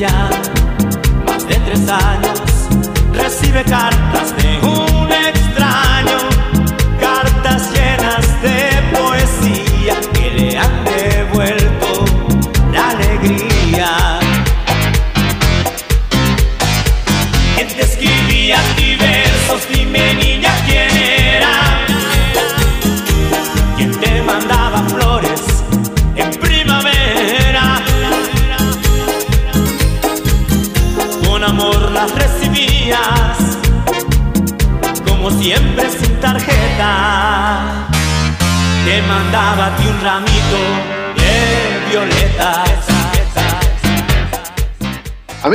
Ya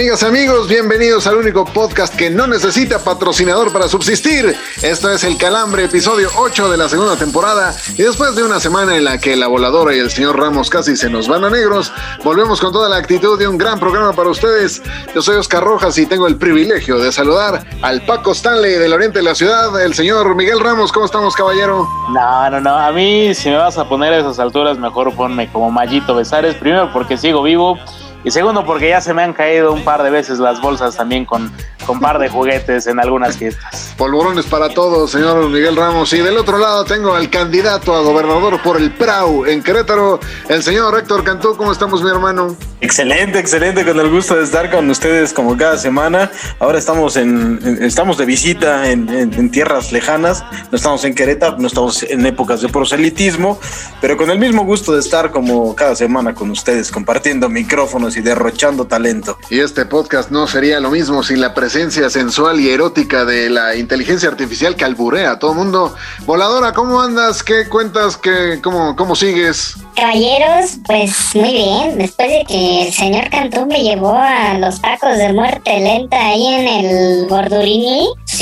Amigas amigos, bienvenidos al único podcast que no necesita patrocinador para subsistir. Esto es El Calambre, episodio 8 de la segunda temporada. Y después de una semana en la que la voladora y el señor Ramos casi se nos van a negros, volvemos con toda la actitud de un gran programa para ustedes. Yo soy Oscar Rojas y tengo el privilegio de saludar al Paco Stanley del oriente de la ciudad, el señor Miguel Ramos. ¿Cómo estamos, caballero? No, no, no. A mí, si me vas a poner a esas alturas, mejor ponme como Mallito Besares. Primero, porque sigo vivo. Y segundo, porque ya se me han caído un par de veces las bolsas también con, con par de juguetes en algunas fiestas. Polvorones para todos, señor Miguel Ramos. Y del otro lado tengo al candidato a gobernador por el PRAU en Querétaro, el señor Héctor Cantú. ¿Cómo estamos, mi hermano? Excelente, excelente, con el gusto de estar con ustedes como cada semana. Ahora estamos en, en- estamos de visita en, en- en tierras lejanas, no estamos en Querétaro, no estamos en épocas de proselitismo, pero con el mismo gusto de estar como cada semana con ustedes, compartiendo micrófonos y derrochando talento. Y este podcast no sería lo mismo sin la presencia sensual y erótica de la inteligencia artificial que alburea a todo mundo. Voladora, ¿cómo andas? ¿Qué cuentas? ¿Qué, cómo, ¿Cómo sigues? Caballeros, pues muy bien. Después de que el señor Cantú me llevó a los tacos de muerte lenta ahí en el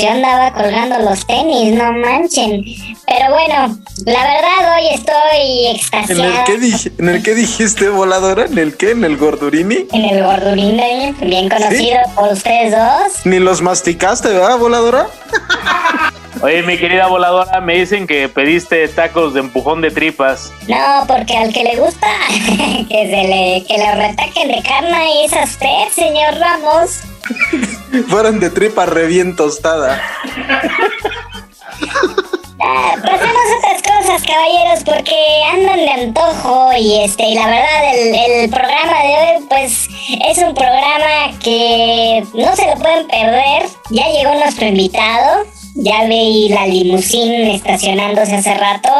Yo andaba colgando los tenis, no manchen. Pero bueno, la verdad hoy estoy ¿En el extasiada. qué, dij- en el qué dijiste, voladora? ¿En el qué? ¿En el gordurini? En el Gordurini, bien conocido por ustedes dos. Ni los masticaste, ¿verdad, voladora? Oye, mi querida voladora, me dicen que pediste tacos de empujón de tripas. No, porque al que le gusta que se le, que le retaquen de carne es a usted, señor Ramos. Fueron de tripa re bien tostada. Ah, pasemos a otras cosas, caballeros, porque andan de antojo y este, y la verdad el, el programa de hoy, pues, es un programa que no se lo pueden perder. Ya llegó nuestro invitado, ya veí la limusín estacionándose hace rato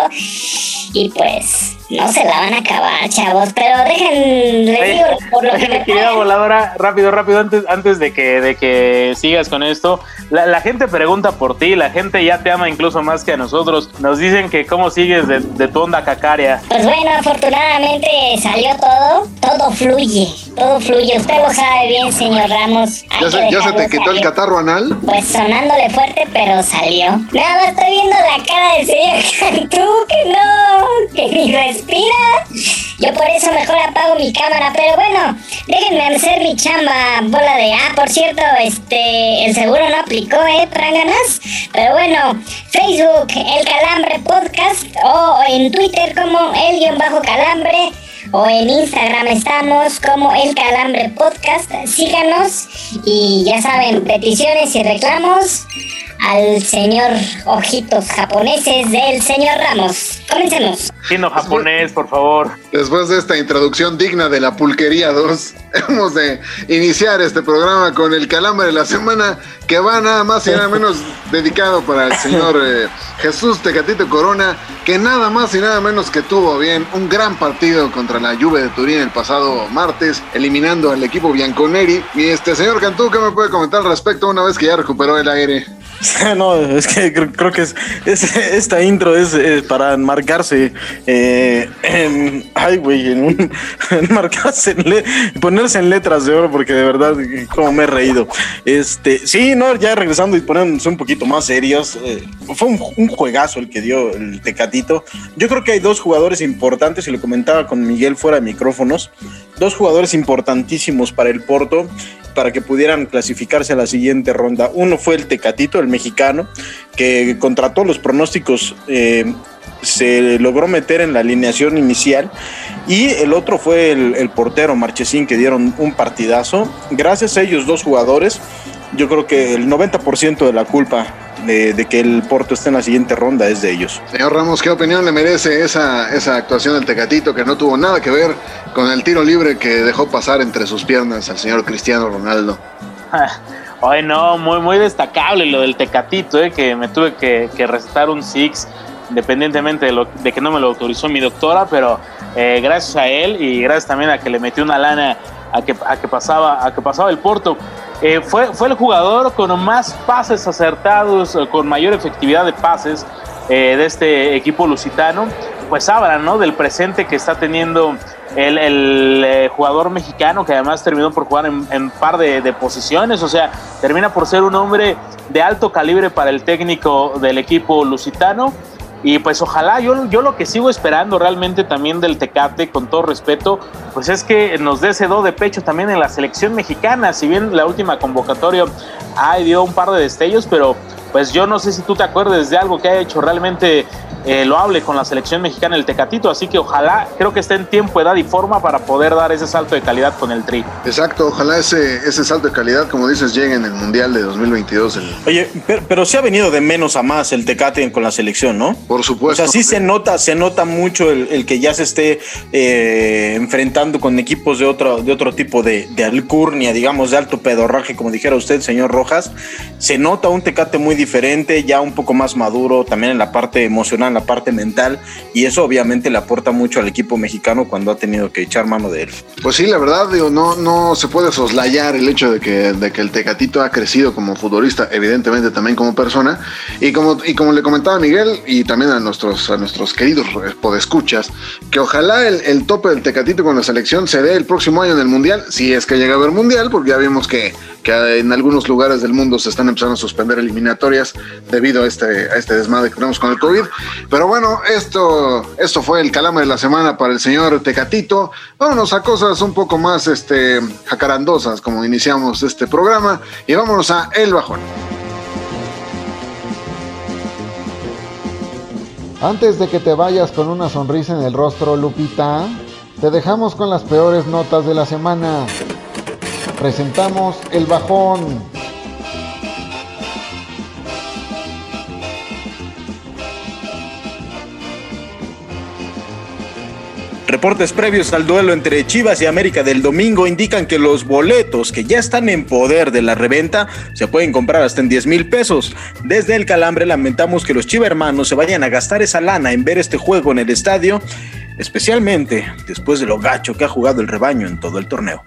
y pues no se la van a acabar, chavos. Pero dejen, les Oye, digo por lo que oye, querida voladora, rápido, rápido, antes, antes de que, de que sigas con esto, la, la gente pregunta por ti, la gente ya te ama incluso más que a nosotros. Nos dicen que cómo sigues de, de tu onda cacaria. Pues bueno, afortunadamente salió todo, todo fluye, todo fluye. Usted lo sabe bien, señor Ramos. ¿Ya se, ya se dejarlo te quitó el catarro anal? Pues sonándole fuerte, pero salió. Nada más estoy viendo la cara del señor Cantú, que no, que ni Yo por eso mejor apago mi cámara, pero bueno, déjenme hacer mi chamba, bola de... Ah, por cierto, este, el seguro no aplicó, ¿eh, ganas Pero bueno, Facebook, El Calambre Podcast, o en Twitter como El guion bajo Calambre, o en Instagram estamos como El Calambre Podcast. Síganos y ya saben, peticiones y reclamos al señor Ojitos Japoneses del señor Ramos. Comencemos. Chino japonés, por favor. Después de esta introducción digna de la Pulquería 2, hemos de iniciar este programa con el calambre de la semana que va nada más y nada menos dedicado para el señor eh, Jesús Tecatito Corona, que nada más y nada menos que tuvo bien un gran partido contra la Juve de Turín el pasado martes, eliminando al equipo Bianconeri. Y este señor Cantú, ¿qué me puede comentar al respecto una vez que ya recuperó el aire? no, es que creo, que es, esta intro es, para enmarcarse eh, en, ay, güey, en, un, enmarcarse, en ponerse en letras de oro, porque de verdad, como me he reído. Este, sí, no, ya regresando y poniéndose un poquito más serios, eh, fue un, un, juegazo el que dio el Tecatito. Yo creo que hay dos jugadores importantes, y lo comentaba con Miguel fuera de micrófonos, dos jugadores importantísimos para el Porto para que pudieran clasificarse a la siguiente ronda. Uno fue el Tecatito, el mexicano, que contrató los pronósticos, eh, se logró meter en la alineación inicial. Y el otro fue el, el portero Marchesín, que dieron un partidazo. Gracias a ellos dos jugadores, yo creo que el 90% de la culpa de, que el Porto esté en la siguiente ronda es de ellos. Señor Ramos, ¿qué opinión le merece esa, esa actuación del Tecatito que no tuvo nada que ver con el tiro libre que dejó pasar entre sus piernas al señor Cristiano Ronaldo? Ay, no, muy, muy destacable lo del Tecatito, eh, que me tuve que, recetar un Six, independientemente de, lo, de que no me lo autorizó mi doctora, pero eh, gracias a él y gracias también a que le metió una lana a que, a que, pasaba, a que pasaba el Porto. Eh, fue, fue el jugador con más pases acertados, eh, con mayor efectividad de pases eh, de este equipo lusitano. Pues hablan ¿no? del presente que está teniendo el, el jugador mexicano, que además terminó por jugar en, par de, posiciones, o sea, termina por ser un hombre de alto calibre para el técnico del equipo lusitano y pues ojalá, yo, yo lo que sigo esperando realmente también del Tecate, con todo respeto, pues es que nos dé ese do de pecho también en la selección mexicana. Si bien la última convocatoria ay, dio un par de destellos, pero pues yo no sé si tú te acuerdes de algo que haya hecho realmente eh, lo hable con la selección mexicana el Tecatito, así que ojalá, creo que esté en tiempo, edad y forma para poder dar ese salto de calidad con el Tri. Exacto, ojalá ese, ese salto de calidad, como dices, llegue en el Mundial de 2022. Oye, pero, pero se ha venido de menos a más el Tecate con la selección, ¿no? Por supuesto. O sea, sí se nota, se nota mucho el, que ya se esté eh, enfrentando con equipos de otro, de otro tipo de, de alcurnia, digamos, de alto pedorraje, como dijera usted, señor Rojas. Se nota un Tecate muy diferente, ya un poco más maduro, también en la parte emocional la parte mental, y eso obviamente le aporta mucho al equipo mexicano cuando ha tenido que echar mano de él. Pues sí, la verdad, no, no se puede soslayar el hecho de que, de que el Tecatito ha crecido como futbolista, evidentemente también como persona, y como, y como le comentaba Miguel, y también a nuestros, a nuestros queridos podescuchas, que ojalá el, el tope del Tecatito con la selección se dé el próximo año en el Mundial, si es que llega a haber Mundial, porque ya vimos que, que en algunos lugares del mundo se están empezando a suspender eliminatorias debido a este, a este desmadre que tenemos con el COVID. Pero bueno, esto, esto fue el calambre de la semana para el señor Tecatito. Vámonos a cosas un poco más este, jacarandosas, como iniciamos este programa, y vámonos a El Bajón. Antes de que te vayas con una sonrisa en el rostro, Lupita, te dejamos con las peores notas de la semana. Presentamos El Bajón. Reportes previos al duelo entre Chivas y América del domingo indican que los boletos que ya están en poder de la reventa se pueden comprar hasta en 10 mil pesos. Desde el calambre lamentamos que los Chiva hermanos se vayan a gastar esa lana en ver este juego en el estadio, especialmente después de lo gacho que ha jugado el rebaño en todo el torneo.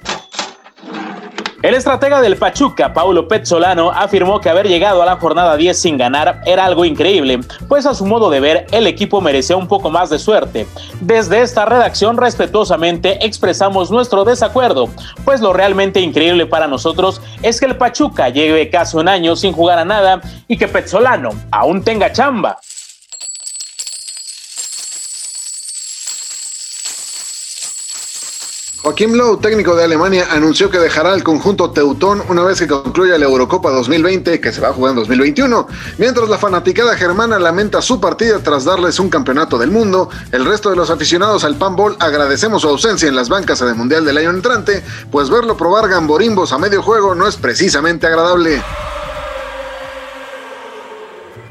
El estratega del Pachuca, Paulo Petzolano, afirmó que haber llegado a la jornada 10 sin ganar era algo increíble, pues a su modo de ver el equipo merecía un poco más de suerte. Desde esta redacción respetuosamente expresamos nuestro desacuerdo, pues lo realmente increíble para nosotros es que el Pachuca lleve casi un año sin jugar a nada y que Petzolano aún tenga chamba. Joaquín Lowe, técnico de Alemania, anunció que dejará el conjunto teutón una vez que concluya la Eurocopa 2020, que se va a jugar en 2021. Mientras la fanaticada germana lamenta su partida tras darles un campeonato del mundo, el resto de los aficionados al panball agradecemos su ausencia en las bancas del Mundial del año entrante, pues verlo probar gamborimbos a medio juego no es precisamente agradable.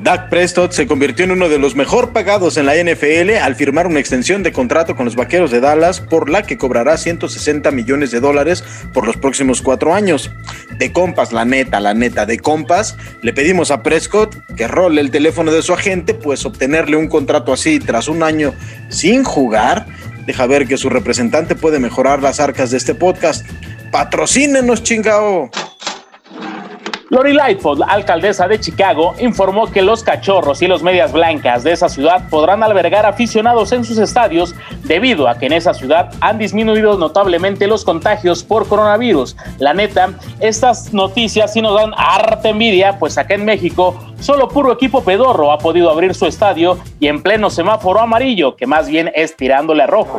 Dak Prescott se convirtió en uno de los mejor pagados en la NFL al firmar una extensión de contrato con los Vaqueros de Dallas por la que cobrará 160 millones de dólares por los próximos cuatro años. De compas, la neta, la neta, de compas, le pedimos a Prescott que role el teléfono de su agente, pues obtenerle un contrato así tras un año sin jugar, deja ver que su representante puede mejorar las arcas de este podcast. Patrocínenos, chingao. Lori Lightfoot, la alcaldesa de Chicago, informó que los cachorros y los medias blancas de esa ciudad podrán albergar aficionados en sus estadios debido a que en esa ciudad han disminuido notablemente los contagios por coronavirus. La neta, estas noticias sí nos dan harta envidia, pues acá en México solo puro equipo pedorro ha podido abrir su estadio y en pleno semáforo amarillo, que más bien es tirándole a rojo.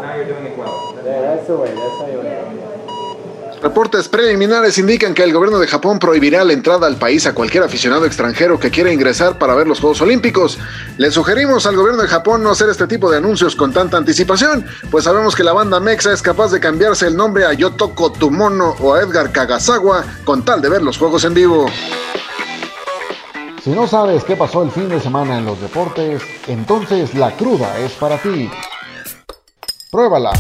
Reportes preliminares indican que el gobierno de Japón prohibirá la entrada al país a cualquier aficionado extranjero que quiera ingresar para ver los Juegos Olímpicos. Le sugerimos al gobierno de Japón no hacer este tipo de anuncios con tanta anticipación, pues sabemos que la banda Mexa es capaz de cambiarse el nombre a Yotoko Tumono o a Edgar Kagasawa con tal de ver los Juegos en vivo. Si no sabes qué pasó el fin de semana en los deportes, entonces la cruda es para ti. Pruébala.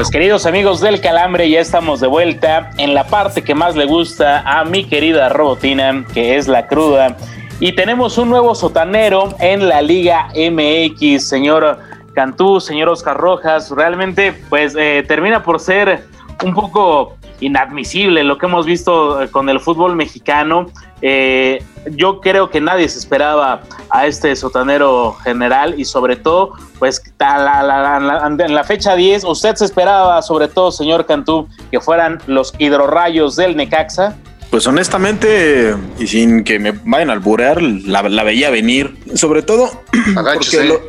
Pues queridos amigos del Calambre, ya estamos de vuelta en la parte que más le gusta a mi querida Robotina, que es la cruda. Y tenemos un nuevo sotanero en la Liga MX, señor Cantú, señor Oscar Rojas. Realmente, pues eh, termina por ser un poco inadmisible lo que hemos visto eh, con el fútbol mexicano. Eh, yo creo que nadie se esperaba a este sotanero general y sobre todo, pues en la fecha 10, usted se esperaba sobre todo, señor Cantú, que fueran los hidrorrayos del Necaxa. Pues honestamente, y sin que me vayan a alburear, la, veía venir. Sobre todo, porque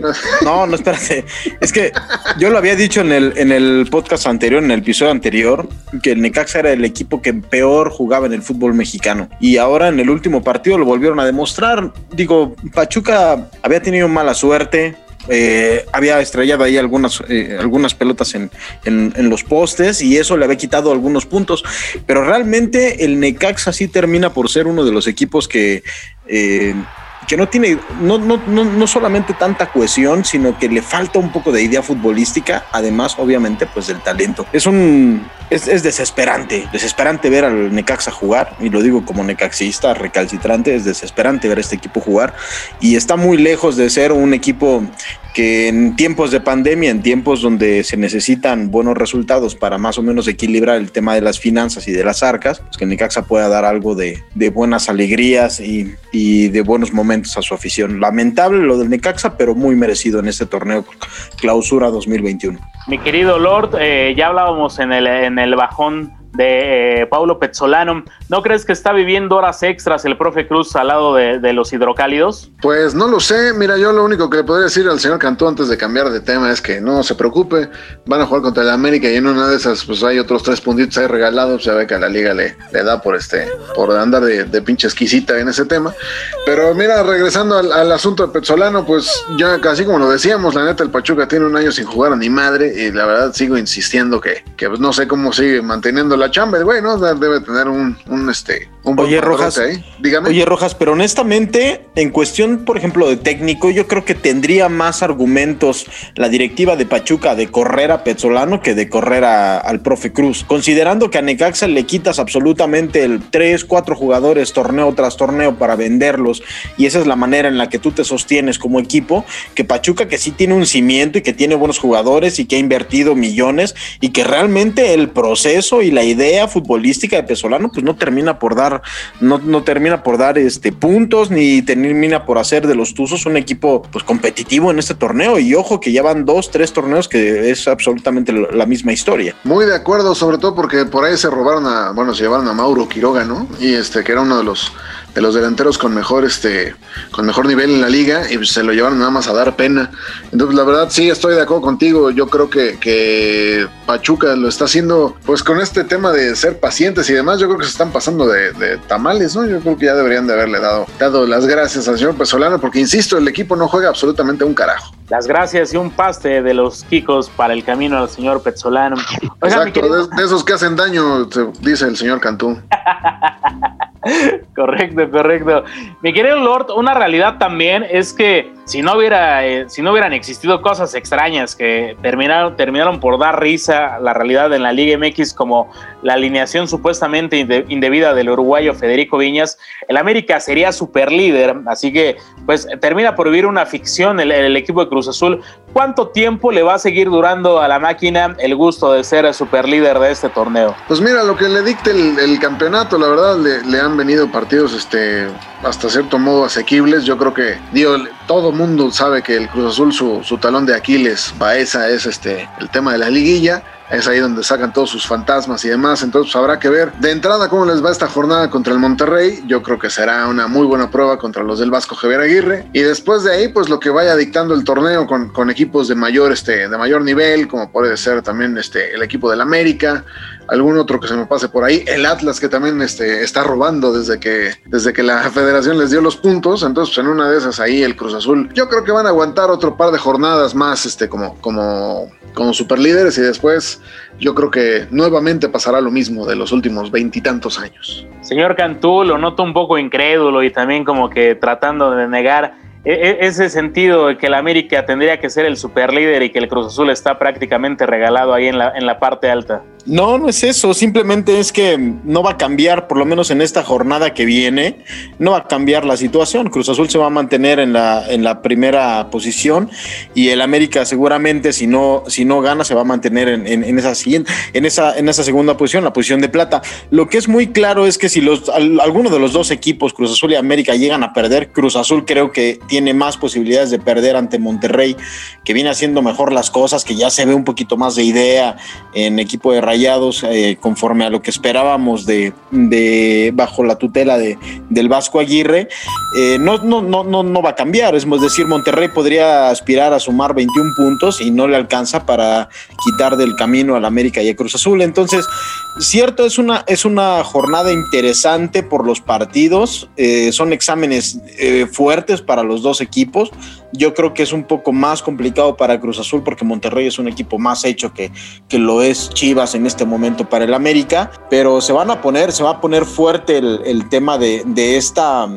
no, no, espérate. Es que yo lo había dicho en el, en el podcast anterior, en el episodio anterior, que el Necaxa era el equipo que peor jugaba en el fútbol mexicano. Y ahora en el último partido lo volvieron a demostrar. Digo, Pachuca había tenido mala suerte eh, había estrellado ahí algunas, eh, algunas pelotas en, en, los postes y eso le había quitado algunos puntos. Pero realmente el Necaxa sí termina por ser uno de los equipos que eh, que no tiene, no, no, no, no, solamente tanta cohesión, sino que le falta un poco de idea futbolística, además, obviamente, pues del talento. Es un, es, es desesperante, desesperante ver al Necaxa jugar, y lo digo como necaxista, recalcitrante, es desesperante ver este equipo jugar, y está muy lejos de ser un equipo que en tiempos de pandemia, en tiempos donde se necesitan buenos resultados para más o menos equilibrar el tema de las finanzas y de las arcas, pues que Necaxa pueda dar algo de, buenas alegrías y, de buenos momentos a su afición. Lamentable lo del Necaxa, pero muy merecido en este torneo clausura 2021. Mi querido Lord, eh, ya hablábamos en el bajón de eh, Paulo Pezzolano. ¿No crees que está viviendo horas extras el profe Cruz al lado de, los hidrocálidos? Pues no lo sé. Mira, yo lo único que le podría decir al señor Cantú antes de cambiar de tema es que no se preocupe. Van a jugar contra el América y en una de esas, pues hay otros tres puntitos ahí regalados. Se ve que a la liga le, da por este, por andar de, de, pinche exquisita en ese tema. Pero mira, regresando al, asunto de Pezzolano, pues ya casi como lo decíamos, la neta, el Pachuca tiene un año sin jugar a ni madre y la verdad sigo insistiendo que, que pues, no sé cómo sigue manteniendo la chamba güey, ¿no? Debe tener un, un este, un Oye, Rojas, Dígame. Oye, Rojas, pero honestamente, en cuestión, por ejemplo, de técnico, yo creo que tendría más argumentos la directiva de Pachuca de correr a Pezzolano que de correr al profe Cruz. Considerando que a Necaxa le quitas absolutamente el 3, 4 jugadores torneo tras torneo para venderlos y esa es la manera en la que tú te sostienes como equipo, que Pachuca que sí tiene un cimiento y que tiene buenos jugadores y que ha invertido millones y que realmente el proceso y la idea futbolística de Pesolano pues no termina por dar, no, no termina por dar este puntos ni termina por hacer de los Tuzos un equipo pues competitivo en este torneo y ojo que ya van dos, tres torneos que es absolutamente la misma historia. Muy de acuerdo, sobre todo porque por ahí se robaron a, bueno, se llevaron a Mauro Quiroga, ¿no? Y este que era uno de los de los delanteros con mejor este con mejor nivel en la liga y se lo llevaron nada más a dar pena. Entonces, la verdad sí estoy de acuerdo contigo. Yo creo que, que Pachuca lo está haciendo pues con este tema de ser pacientes y demás. Yo creo que se están pasando de, tamales, ¿no? Yo creo que ya deberían de haberle dado, dado las gracias al señor Pesolano porque insisto, el equipo no juega absolutamente un carajo. Las gracias y un paste de los Kikos para el camino al señor Petzolano. Exacto, de, esos que hacen daño, dice el señor Cantú. Correcto, correcto. Mi querido Lord, una realidad también es que si no hubiera, eh, si no hubieran existido cosas extrañas que terminaron, terminaron por dar risa la realidad en la Liga MX, como la alineación supuestamente indebida del uruguayo Federico Viñas, el América sería super líder, así que pues termina por vivir una ficción el, el equipo de Cruz Azul. ¿Cuánto tiempo le va a seguir durando a la máquina el gusto de ser super líder de este torneo? Pues mira, lo que le dicte el, campeonato, la verdad, le, le han venido partidos este, hasta cierto modo asequibles. Yo creo que, digo, todo mundo sabe que el Cruz Azul, su, su talón de Aquiles, Baeza, es este, el tema de la liguilla es ahí donde sacan todos sus fantasmas y demás. Entonces pues, habrá que ver de entrada cómo les va esta jornada contra el Monterrey. Yo creo que será una muy buena prueba contra los del Vasco Javier Aguirre. Y después de ahí, pues lo que vaya dictando el torneo con, con equipos de mayor, este, de mayor nivel, como puede ser también este, el equipo del América, algún otro que se me pase por ahí, el Atlas que también este, está robando desde que, desde que la federación les dio los puntos, entonces en una de esas ahí el Cruz Azul, yo creo que van a aguantar otro par de jornadas más este, como, como, como superlíderes y después yo creo que nuevamente pasará lo mismo de los últimos veintitantos años. Señor Cantú, lo noto un poco incrédulo y también como que tratando de negar e, e, ese sentido de que el América tendría que ser el superlíder y que el Cruz Azul está prácticamente regalado ahí en la, en la parte alta. No, no es eso, simplemente es que no va a cambiar, por lo menos en esta jornada que viene, no va a cambiar la situación. Cruz Azul se va a mantener en la, en la primera posición y el América seguramente si no, si no gana se va a mantener en, en, esa siguiente, en esa, en esa segunda posición, la posición de plata. Lo que es muy claro es que si los, alguno de los dos equipos, Cruz Azul y América, llegan a perder, Cruz Azul creo que tiene más posibilidades de perder ante Monterrey, que viene haciendo mejor las cosas, que ya se ve un poquito más de idea en equipo de eh, conforme a lo que esperábamos de, bajo la tutela de, del Vasco Aguirre, eh, no, no, no, no, no va a cambiar. Es decir, Monterrey podría aspirar a sumar 21 puntos y no le alcanza para quitar del camino al América y a Cruz Azul. Entonces, cierto, es una, es una jornada interesante por los partidos. Eh, son exámenes fuertes para los dos equipos. Yo creo que es un poco más complicado para Cruz Azul porque Monterrey es un equipo más hecho que, que lo es Chivas en este momento para el América, pero se van a poner, se va a poner fuerte el, el tema de, de esta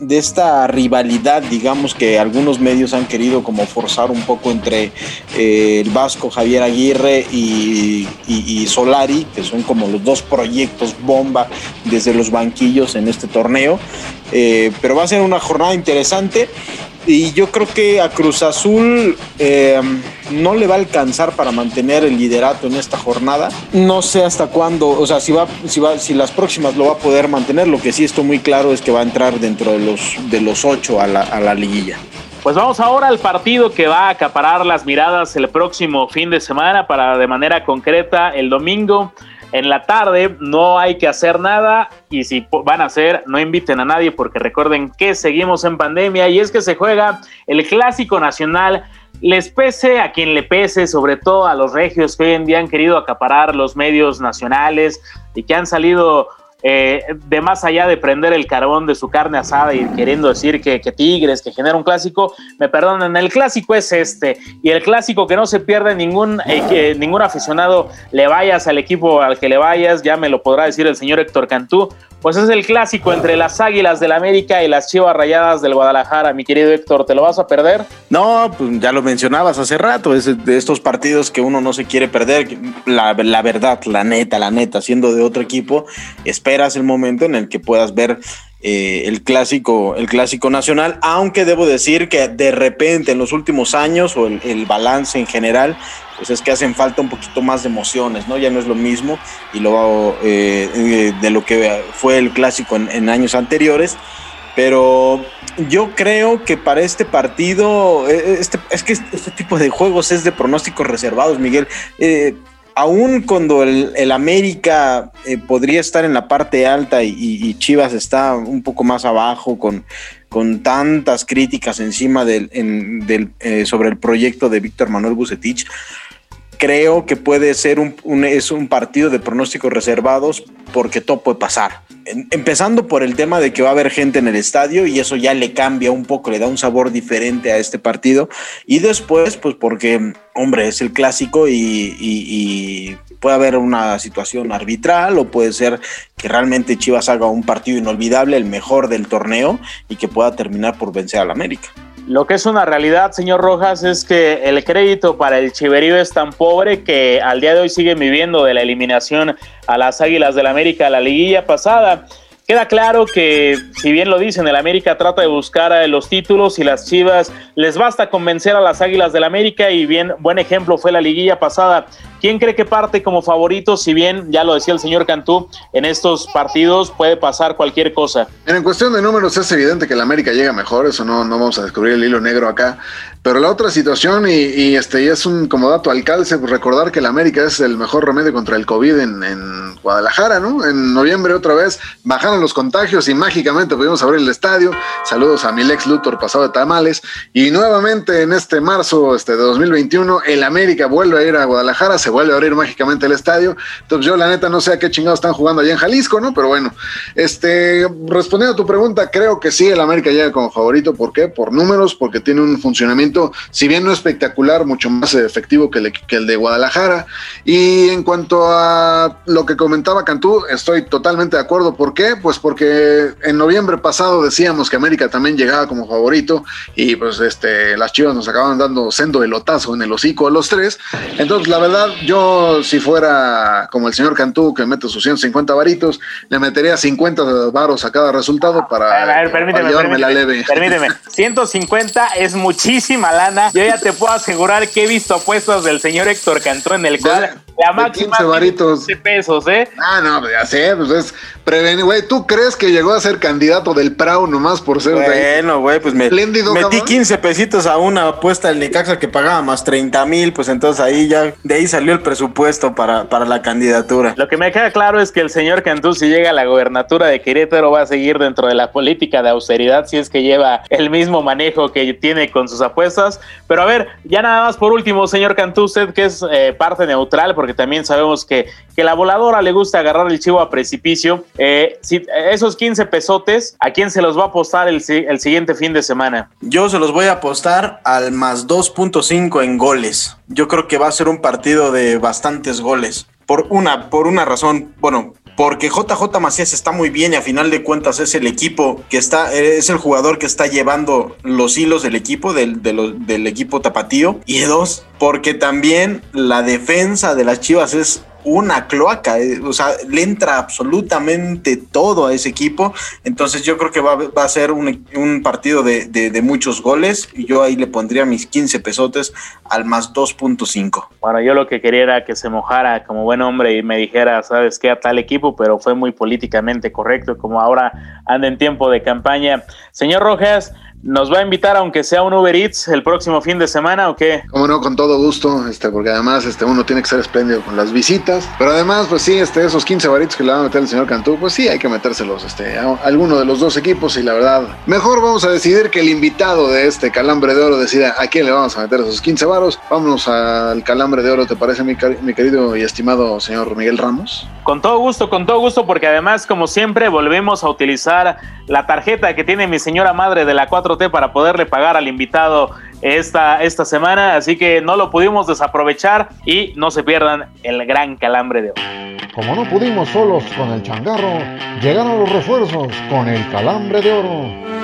de esta rivalidad, digamos que algunos medios han querido como forzar un poco entre eh, el Vasco Javier Aguirre y, y, y, Solari, que son como los dos proyectos bomba desde los banquillos en este torneo. Eh, pero va a ser una jornada interesante. Y yo creo que a Cruz Azul eh, no le va a alcanzar para mantener el liderato en esta jornada. No sé hasta cuándo, o sea, si, va, si, va, si las próximas lo va a poder mantener. Lo que sí estoy muy claro es que va a entrar dentro de los, de los ocho a la, a la liguilla. Pues vamos ahora al partido que va a acaparar las miradas el próximo fin de semana para de manera concreta el domingo en la tarde no hay que hacer nada y si van a hacer, no inviten a nadie porque recuerden que seguimos en pandemia y es que se juega el clásico nacional. Les pese a quien le pese, sobre todo a los regios que hoy en día han querido acaparar los medios nacionales y que han salido eh, de más allá de prender el carbón de su carne asada y queriendo decir que, que, Tigres, que genera un clásico, me perdonen, el clásico es este, y el clásico que no se pierde ningún, eh, que ningún aficionado le vayas al equipo al que le vayas, ya me lo podrá decir el señor Héctor Cantú, pues es el clásico entre las Águilas del América y las Chivas Rayadas del Guadalajara, mi querido Héctor, ¿te lo vas a perder? No, pues ya lo mencionabas hace rato, es de estos partidos que uno no se quiere perder, la, verdad, la neta, la neta, siendo de otro equipo, esperas el momento en el que puedas ver eh, el clásico, el clásico nacional, aunque debo decir que de repente en los últimos años o el, balance en general, pues es que hacen falta un poquito más de emociones, ¿no? Ya no es lo mismo y lo eh, de lo que fue el clásico en, en, años anteriores. Pero yo creo que para este partido, este, es que este tipo de juegos es de pronósticos reservados, Miguel. Eh, aún cuando el, América eh, podría estar en la parte alta y, y, Chivas está un poco más abajo con, con tantas críticas encima del, en, del, eh, sobre el proyecto de Víctor Manuel Bucetich, creo que puede ser un, es un partido de pronósticos reservados porque todo puede pasar. Empezando por el tema de que va a haber gente en el estadio y eso ya le cambia un poco, le da un sabor diferente a este partido. Y después, pues porque, hombre, es el clásico y, y- y puede haber una situación arbitral o puede ser que realmente Chivas haga un partido inolvidable, el mejor del torneo y que pueda terminar por vencer al América. Lo que es una realidad, señor Rojas, es que el crédito para el Chiverío es tan pobre que al día de hoy siguen viviendo de la eliminación a las Águilas del América a la liguilla pasada. Queda claro que, si bien lo dicen, el América trata de buscar eh, los títulos y las Chivas les basta convencer a las Águilas del América y bien, buen ejemplo fue la liguilla pasada. ¿Quién cree que parte como favorito? Si bien, ya lo decía el señor Cantú, en estos partidos puede pasar cualquier cosa. En cuestión de números es evidente que el América llega mejor, eso no, no vamos a descubrir el hilo negro acá. Pero la otra situación, y, este y es un como dato al calce, pues recordar que el América es el mejor remedio contra el COVID en, Guadalajara, ¿no? En noviembre otra vez bajaron los contagios y mágicamente pudimos abrir el estadio. Saludos a mi Lex Luthor pasado de tamales. Y nuevamente en este marzo este, de 2021, el América vuelve a ir a Guadalajara, vuelve a abrir mágicamente el estadio. Entonces yo la neta no sé a qué chingados están jugando allá en Jalisco, ¿no? Pero bueno, este, respondiendo a tu pregunta, creo que sí, el América llega como favorito. ¿Por qué? Por números, porque tiene un funcionamiento, si bien no espectacular, mucho más efectivo que el, de Guadalajara. Y en cuanto a lo que comentaba Cantú, estoy totalmente de acuerdo. ¿Por qué? Pues porque en noviembre pasado decíamos que América también llegaba como favorito y pues este, las chivas nos acababan dando sendo elotazo en el hocico a los tres. Entonces, la verdad, yo si fuera como el señor Cantú que mete sus 150 varitos, le metería 50 varos a cada resultado para, A ver, permíteme, para llevarme la leve. permíteme. 150 es muchísima lana. Yo ya te puedo asegurar que he visto apuestas del señor Héctor Cantú en el cual la máxima 15 varitos. 15 pesos, ¿eh? Ah, no, ya sé, pues es prevenir, güey. ¿Tú crees que llegó a ser candidato del PRAU nomás por ser? Bueno, güey, pues me, metí cabrón. 15 pesitos a una apuesta del Necaxa que pagaba más 30 mil, pues entonces ahí ya, de ahí salió el presupuesto para, para la candidatura. Lo que me queda claro es que el señor Cantú, si llega a la gobernatura de Querétaro, va a seguir dentro de la política de austeridad, si es que lleva el mismo manejo que tiene con sus apuestas. Pero a ver, ya nada más por último, señor Cantú, usted que es eh, parte neutral, porque también sabemos que, que la voladora le gusta agarrar el chivo a precipicio. Eh, esos 15 pesotes, ¿a quién se los va a apostar el, el siguiente fin de semana? Yo se los voy a apostar al más 2.5 en goles. Yo creo que va a ser un partido de bastantes goles. Por una, por una razón, bueno, porque JJ Macías está muy bien y a final de cuentas es el equipo que está, es el jugador que está llevando los hilos del equipo, del, de lo- del equipo tapatío. Y dos, porque también la defensa de las Chivas es una cloaca, eh, o sea, le entra absolutamente todo a ese equipo, entonces yo creo que va, a- ser un, un partido de, de- de muchos goles, y yo ahí le pondría mis 15 pesotes al más 2.5. Bueno, yo lo que quería era que se mojara como buen hombre y me dijera, ¿sabes qué? A tal equipo, pero fue muy políticamente correcto, como ahora anda en tiempo de campaña. Señor Rojas, ¿nos va a invitar aunque sea un Uber Eats el próximo fin de semana o qué? Como no, con todo gusto, este, porque además este, uno tiene que ser espléndido con las visitas. Pero además, pues sí, este, esos 15 varitos que le va a meter el señor Cantú, pues sí, hay que metérselos este, a alguno de los dos equipos. Y la verdad, mejor vamos a decidir que el invitado de este calambre de oro decida a quién le vamos a meter esos 15 varos. Vámonos al calambre de oro, ¿te parece, mi, cari- mi querido y estimado señor Miguel Ramos? Con todo gusto, con todo gusto, porque además, como siempre, volvemos a utilizar la tarjeta que tiene mi señora madre de la 4T para poderle pagar al invitado esta, esta semana, así que no lo pudimos desaprovechar y no se pierdan el gran calambre de hoy. Como no pudimos solos con el changarro, llegaron los refuerzos con el calambre de oro.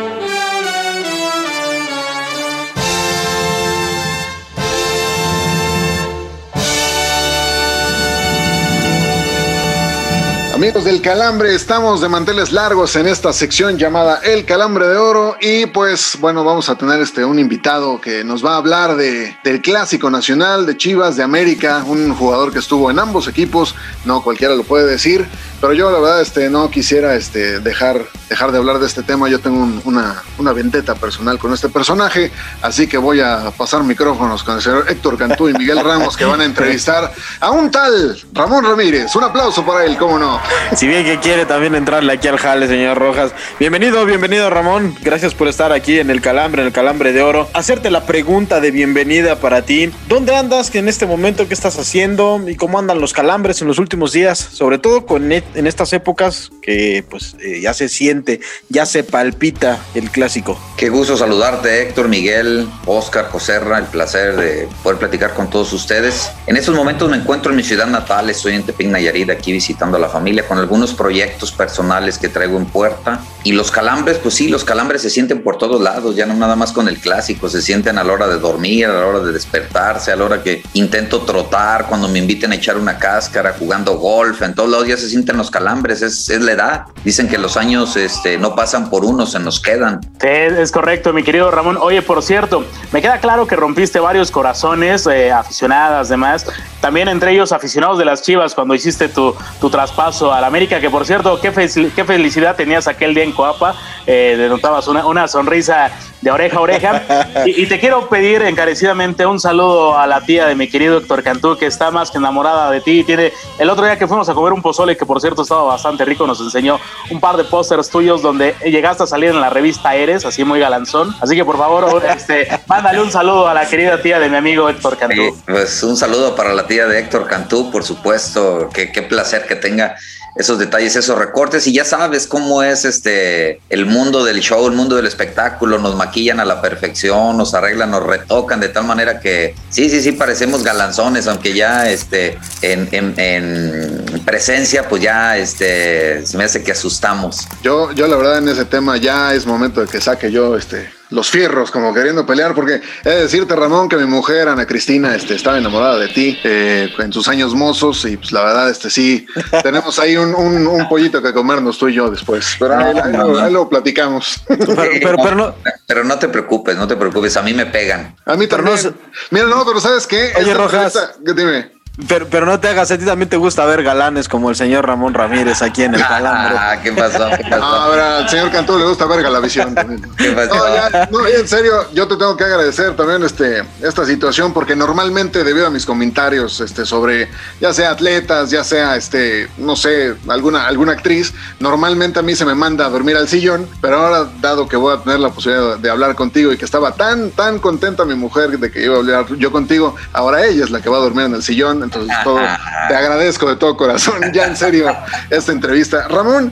Amigos del Calambre, estamos de manteles largos en esta sección llamada El Calambre de Oro y pues bueno, vamos a tener este un invitado que nos va a hablar de, del clásico nacional de Chivas de América, un jugador que estuvo en ambos equipos, no cualquiera lo puede decir, Pero yo la verdad este, no quisiera este, dejar, dejar de hablar de este tema. Yo tengo una, una vendetta personal con este personaje, así que voy a pasar micrófonos con el señor Héctor Cantú y Miguel Ramos que van a entrevistar a un tal Ramón Ramírez. Un aplauso para él, cómo no. Si bien que quiere también entrarle aquí al jale, señor Rojas. Bienvenido, bienvenido Ramón. Gracias por estar aquí en el Calambre, en el Calambre de Oro. Hacerte la pregunta de bienvenida para ti. ¿Dónde andas en este momento? ¿Qué estás haciendo? ¿Y cómo andan los calambres en los últimos días? Sobre todo con en estas épocas que pues eh, ya se siente, ya se palpita el clásico. Qué gusto saludarte, Héctor, Miguel, Oscar, José, el placer de poder platicar con todos ustedes. En estos momentos me encuentro en mi ciudad natal, estoy en Tepic Nayarit, aquí visitando a la familia con algunos proyectos personales que traigo en puerta. Y los calambres, pues sí, los calambres se sienten por todos lados, ya no nada más con el clásico, se sienten a la hora de dormir, a la hora de despertarse, a la hora que intento trotar, cuando me inviten a echar una cáscara, jugando golf, en todos lados ya se sienten los calambres, es, es la edad. Dicen que los años este, no pasan por uno, se nos quedan. Sí, es correcto, mi querido Ramón. Oye, por cierto, me queda claro que rompiste varios corazones, eh, aficionadas, demás. También entre ellos aficionados de las Chivas cuando hiciste tu, tu traspaso al América, que por cierto, qué, qué felicidad tenías aquel día en Coapa. Eh, denotabas una, una sonrisa de oreja a oreja. Y, te quiero pedir encarecidamente un saludo a la tía de mi querido Héctor Cantú, que está más que enamorada de ti. Tiene el otro día que fuimos a comer un pozole, que por cierto estaba bastante rico, nos enseñó un par de pósters tuyos donde llegaste a salir en la revista Eres, así muy galanzón. Así que por favor, este, mándale un saludo a la querida tía de mi amigo Héctor Cantú. pues un saludo para la tía de Héctor Cantú, por supuesto. Qué, qué placer que tenga esos detalles, esos recortes y ya sabes cómo es este el mundo del show, el mundo del espectáculo, nos maquillan a la perfección, nos arreglan, nos retocan de tal manera que sí, sí, sí parecemos galanzones, aunque ya este en, en, en presencia pues ya este se me hace que asustamos. Yo yo la verdad en ese tema ya es momento de que saque yo este los fierros, como queriendo pelear, porque he de decirte, Ramón, que mi mujer, Ana Cristina, este, estaba enamorada de ti eh, en sus años mozos, y pues la verdad, este sí, tenemos ahí un, un, pollito que comernos tú y yo después. Pero ahí, lo, platicamos. Pero, pero, no, pero, no, te preocupes, no te preocupes, a mí me pegan. A mí también. Mira, no, pero ¿sabes qué? Oye, Rojas. dime. Pero, pero no te hagas, a ti también te gusta ver galanes como el señor Ramón Ramírez aquí en el calambre. Ah, ¿qué pasó? ¿Qué pasó? No, al señor Cantú le gusta ver Galavisión también. ¿Qué pasó? No, ya, no, en serio, yo te tengo que agradecer también este, esta situación, porque normalmente, debido a mis comentarios este, sobre ya sea atletas, ya sea, este, no sé, alguna, alguna actriz, normalmente a mí se me manda a dormir al sillón, pero ahora, dado que voy a tener la posibilidad de hablar contigo y que estaba tan, tan contenta mi mujer de que iba a hablar yo contigo, ahora ella es la que va a dormir en el sillón entonces todo, te agradezco de todo corazón, ya en serio, esta entrevista. Ramón,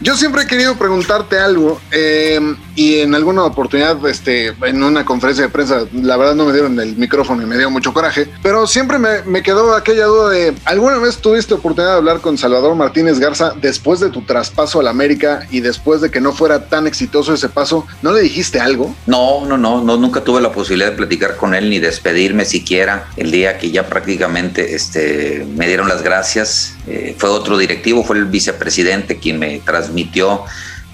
yo siempre he querido preguntarte algo eh, y en alguna oportunidad, este, en una conferencia de prensa, la verdad no me dieron el micrófono y me dio mucho coraje, pero siempre me, me quedó aquella duda de, ¿alguna vez tuviste oportunidad de hablar con Salvador Martínez Garza después de tu traspaso al América y después de que no fuera tan exitoso ese paso? ¿No le dijiste algo? No, no, no, no nunca tuve la posibilidad de platicar con él ni despedirme siquiera el día que ya prácticamente este, me dieron las gracias. Eh, fue otro directivo, fue el vicepresidente quien me transmitió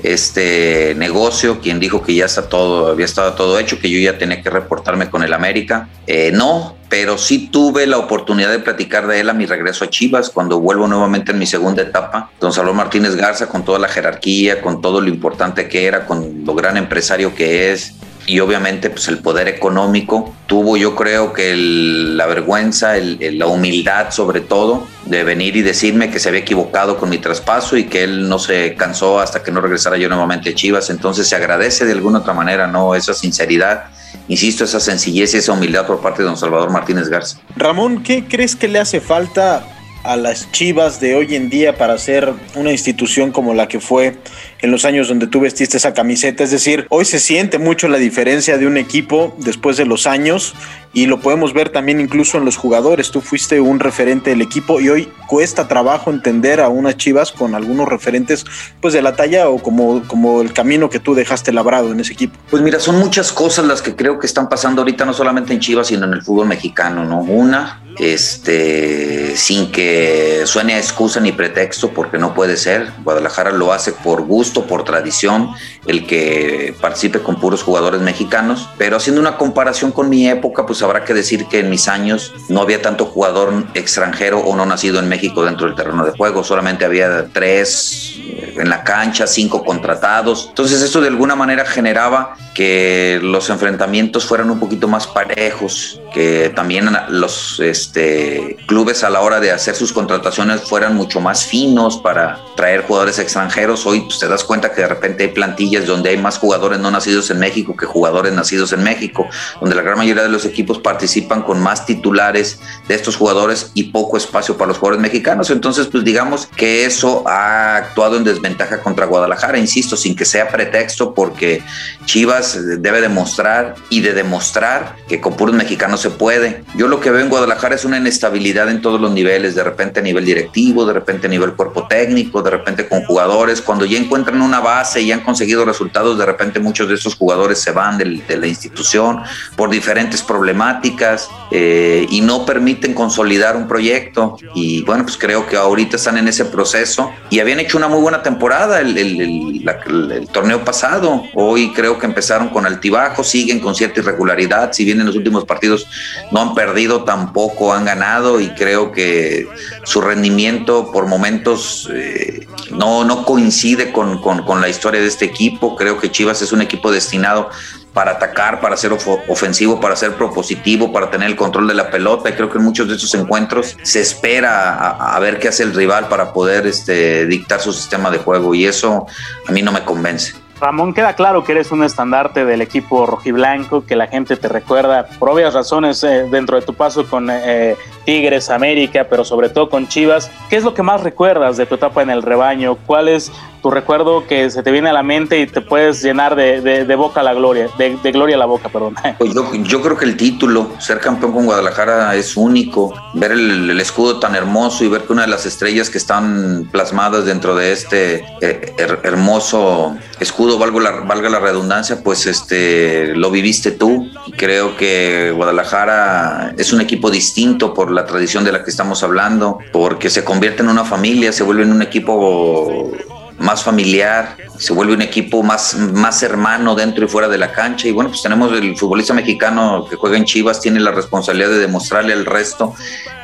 este negocio, quien dijo que ya está todo, había estado todo hecho, que yo ya tenía que reportarme con el América. Eh, no, pero sí tuve la oportunidad de platicar de él a mi regreso a Chivas, cuando vuelvo nuevamente en mi segunda etapa. Don Salvador Martínez Garza, con toda la jerarquía, con todo lo importante que era, con lo gran empresario que es, y obviamente pues el poder económico tuvo yo creo que la vergüenza, la humildad sobre todo de venir y decirme que se había equivocado con mi traspaso y que él no se cansó hasta que no regresara yo nuevamente a Chivas. Entonces se agradece de alguna otra manera, ¿no? Esa sinceridad, insisto, esa sencillez y esa humildad por parte de don Salvador Martínez Garza. Ramón, ¿qué crees que le hace falta a las Chivas de hoy en día para ser una institución como la que fue en los años donde tú vestiste esa camiseta. Es decir, hoy se siente mucho la diferencia de un equipo después de los años y lo podemos ver también incluso en los jugadores. Tú fuiste un referente del equipo y hoy cuesta trabajo entender a unas Chivas con algunos referentes pues de la talla o como, como el camino que tú dejaste labrado en ese equipo. Pues mira, son muchas cosas las que creo que están pasando ahorita no solamente en Chivas, sino en el fútbol mexicano, ¿no? Una, este, sin que suene excusa ni pretexto, porque no puede ser. Guadalajara lo hace por gusto por tradición, el que participe con puros jugadores mexicanos, pero haciendo una comparación con mi época, pues habrá que decir que en mis años no había tanto jugador extranjero o no nacido en México dentro del terreno de juego, solamente había tres en la cancha, cinco contratados. Entonces eso de alguna manera generaba que los enfrentamientos fueran un poquito más parejos, que también los este, clubes a la hora de hacer sus contrataciones fueran mucho más finos para traer jugadores extranjeros. Hoy pues, te das cuenta que de repente hay plantillas donde hay más jugadores no nacidos en México que jugadores nacidos en México, donde la gran mayoría de los equipos participan con más titulares de estos jugadores y poco espacio para los jugadores mexicanos. Entonces, pues digamos que eso ha actuado en desventaja contra Guadalajara, insisto, sin que sea pretexto, porque Chivas debe demostrar y de demostrar que con puros mexicanos se puede. Yo lo que veo en Guadalajara es una inestabilidad en todos los niveles, de repente a nivel directivo, de repente a nivel cuerpo técnico, de repente con jugadores. Cuando ya encuentran una base y han conseguido resultados, de repente muchos de esos jugadores se van de, la institución por diferentes problemáticas eh, y no permiten consolidar un proyecto. Y bueno, pues creo que ahorita están en ese proceso y habían hecho una muy buena temporada el, el torneo pasado. Hoy creo que empezaron con altibajos, siguen con cierta irregularidad. Si bien en los últimos partidos no han perdido, tampoco han ganado y creo que su rendimiento por momentos eh, no, no coincide con, con, la historia de este equipo. Creo que Chivas es un equipo destinado para atacar, para ser ofensivo, para ser propositivo, para tener el control de la pelota. Y creo que en muchos de esos encuentros se espera a, a, ver qué hace el rival para poder este, dictar su sistema de juego. Y eso a mí no me convence. Ramón, queda claro que eres un estandarte del equipo rojiblanco, que la gente te recuerda por obvias razones eh, dentro de tu paso con eh, Tigres, América, pero sobre todo con Chivas. ¿Qué es lo que más recuerdas de tu etapa en el rebaño? ¿Cuál es tu recuerdo que se te viene a la mente y te puedes llenar de, boca a la gloria, de, gloria a la boca, perdón? Pues yo, creo que el título, ser campeón con Guadalajara es único. Ver el, escudo tan hermoso y ver que una de las estrellas que están plasmadas dentro de este eh, hermoso escudo, valga la, valga la redundancia, pues este lo viviste tú. Creo que Guadalajara es un equipo distinto por la tradición de la que estamos hablando, porque se convierte en una familia, se vuelve en un equipo más familiar, se vuelve un equipo más, más hermano dentro y fuera de la cancha. Y bueno, pues tenemos el futbolista mexicano que juega en Chivas, tiene la responsabilidad de demostrarle al resto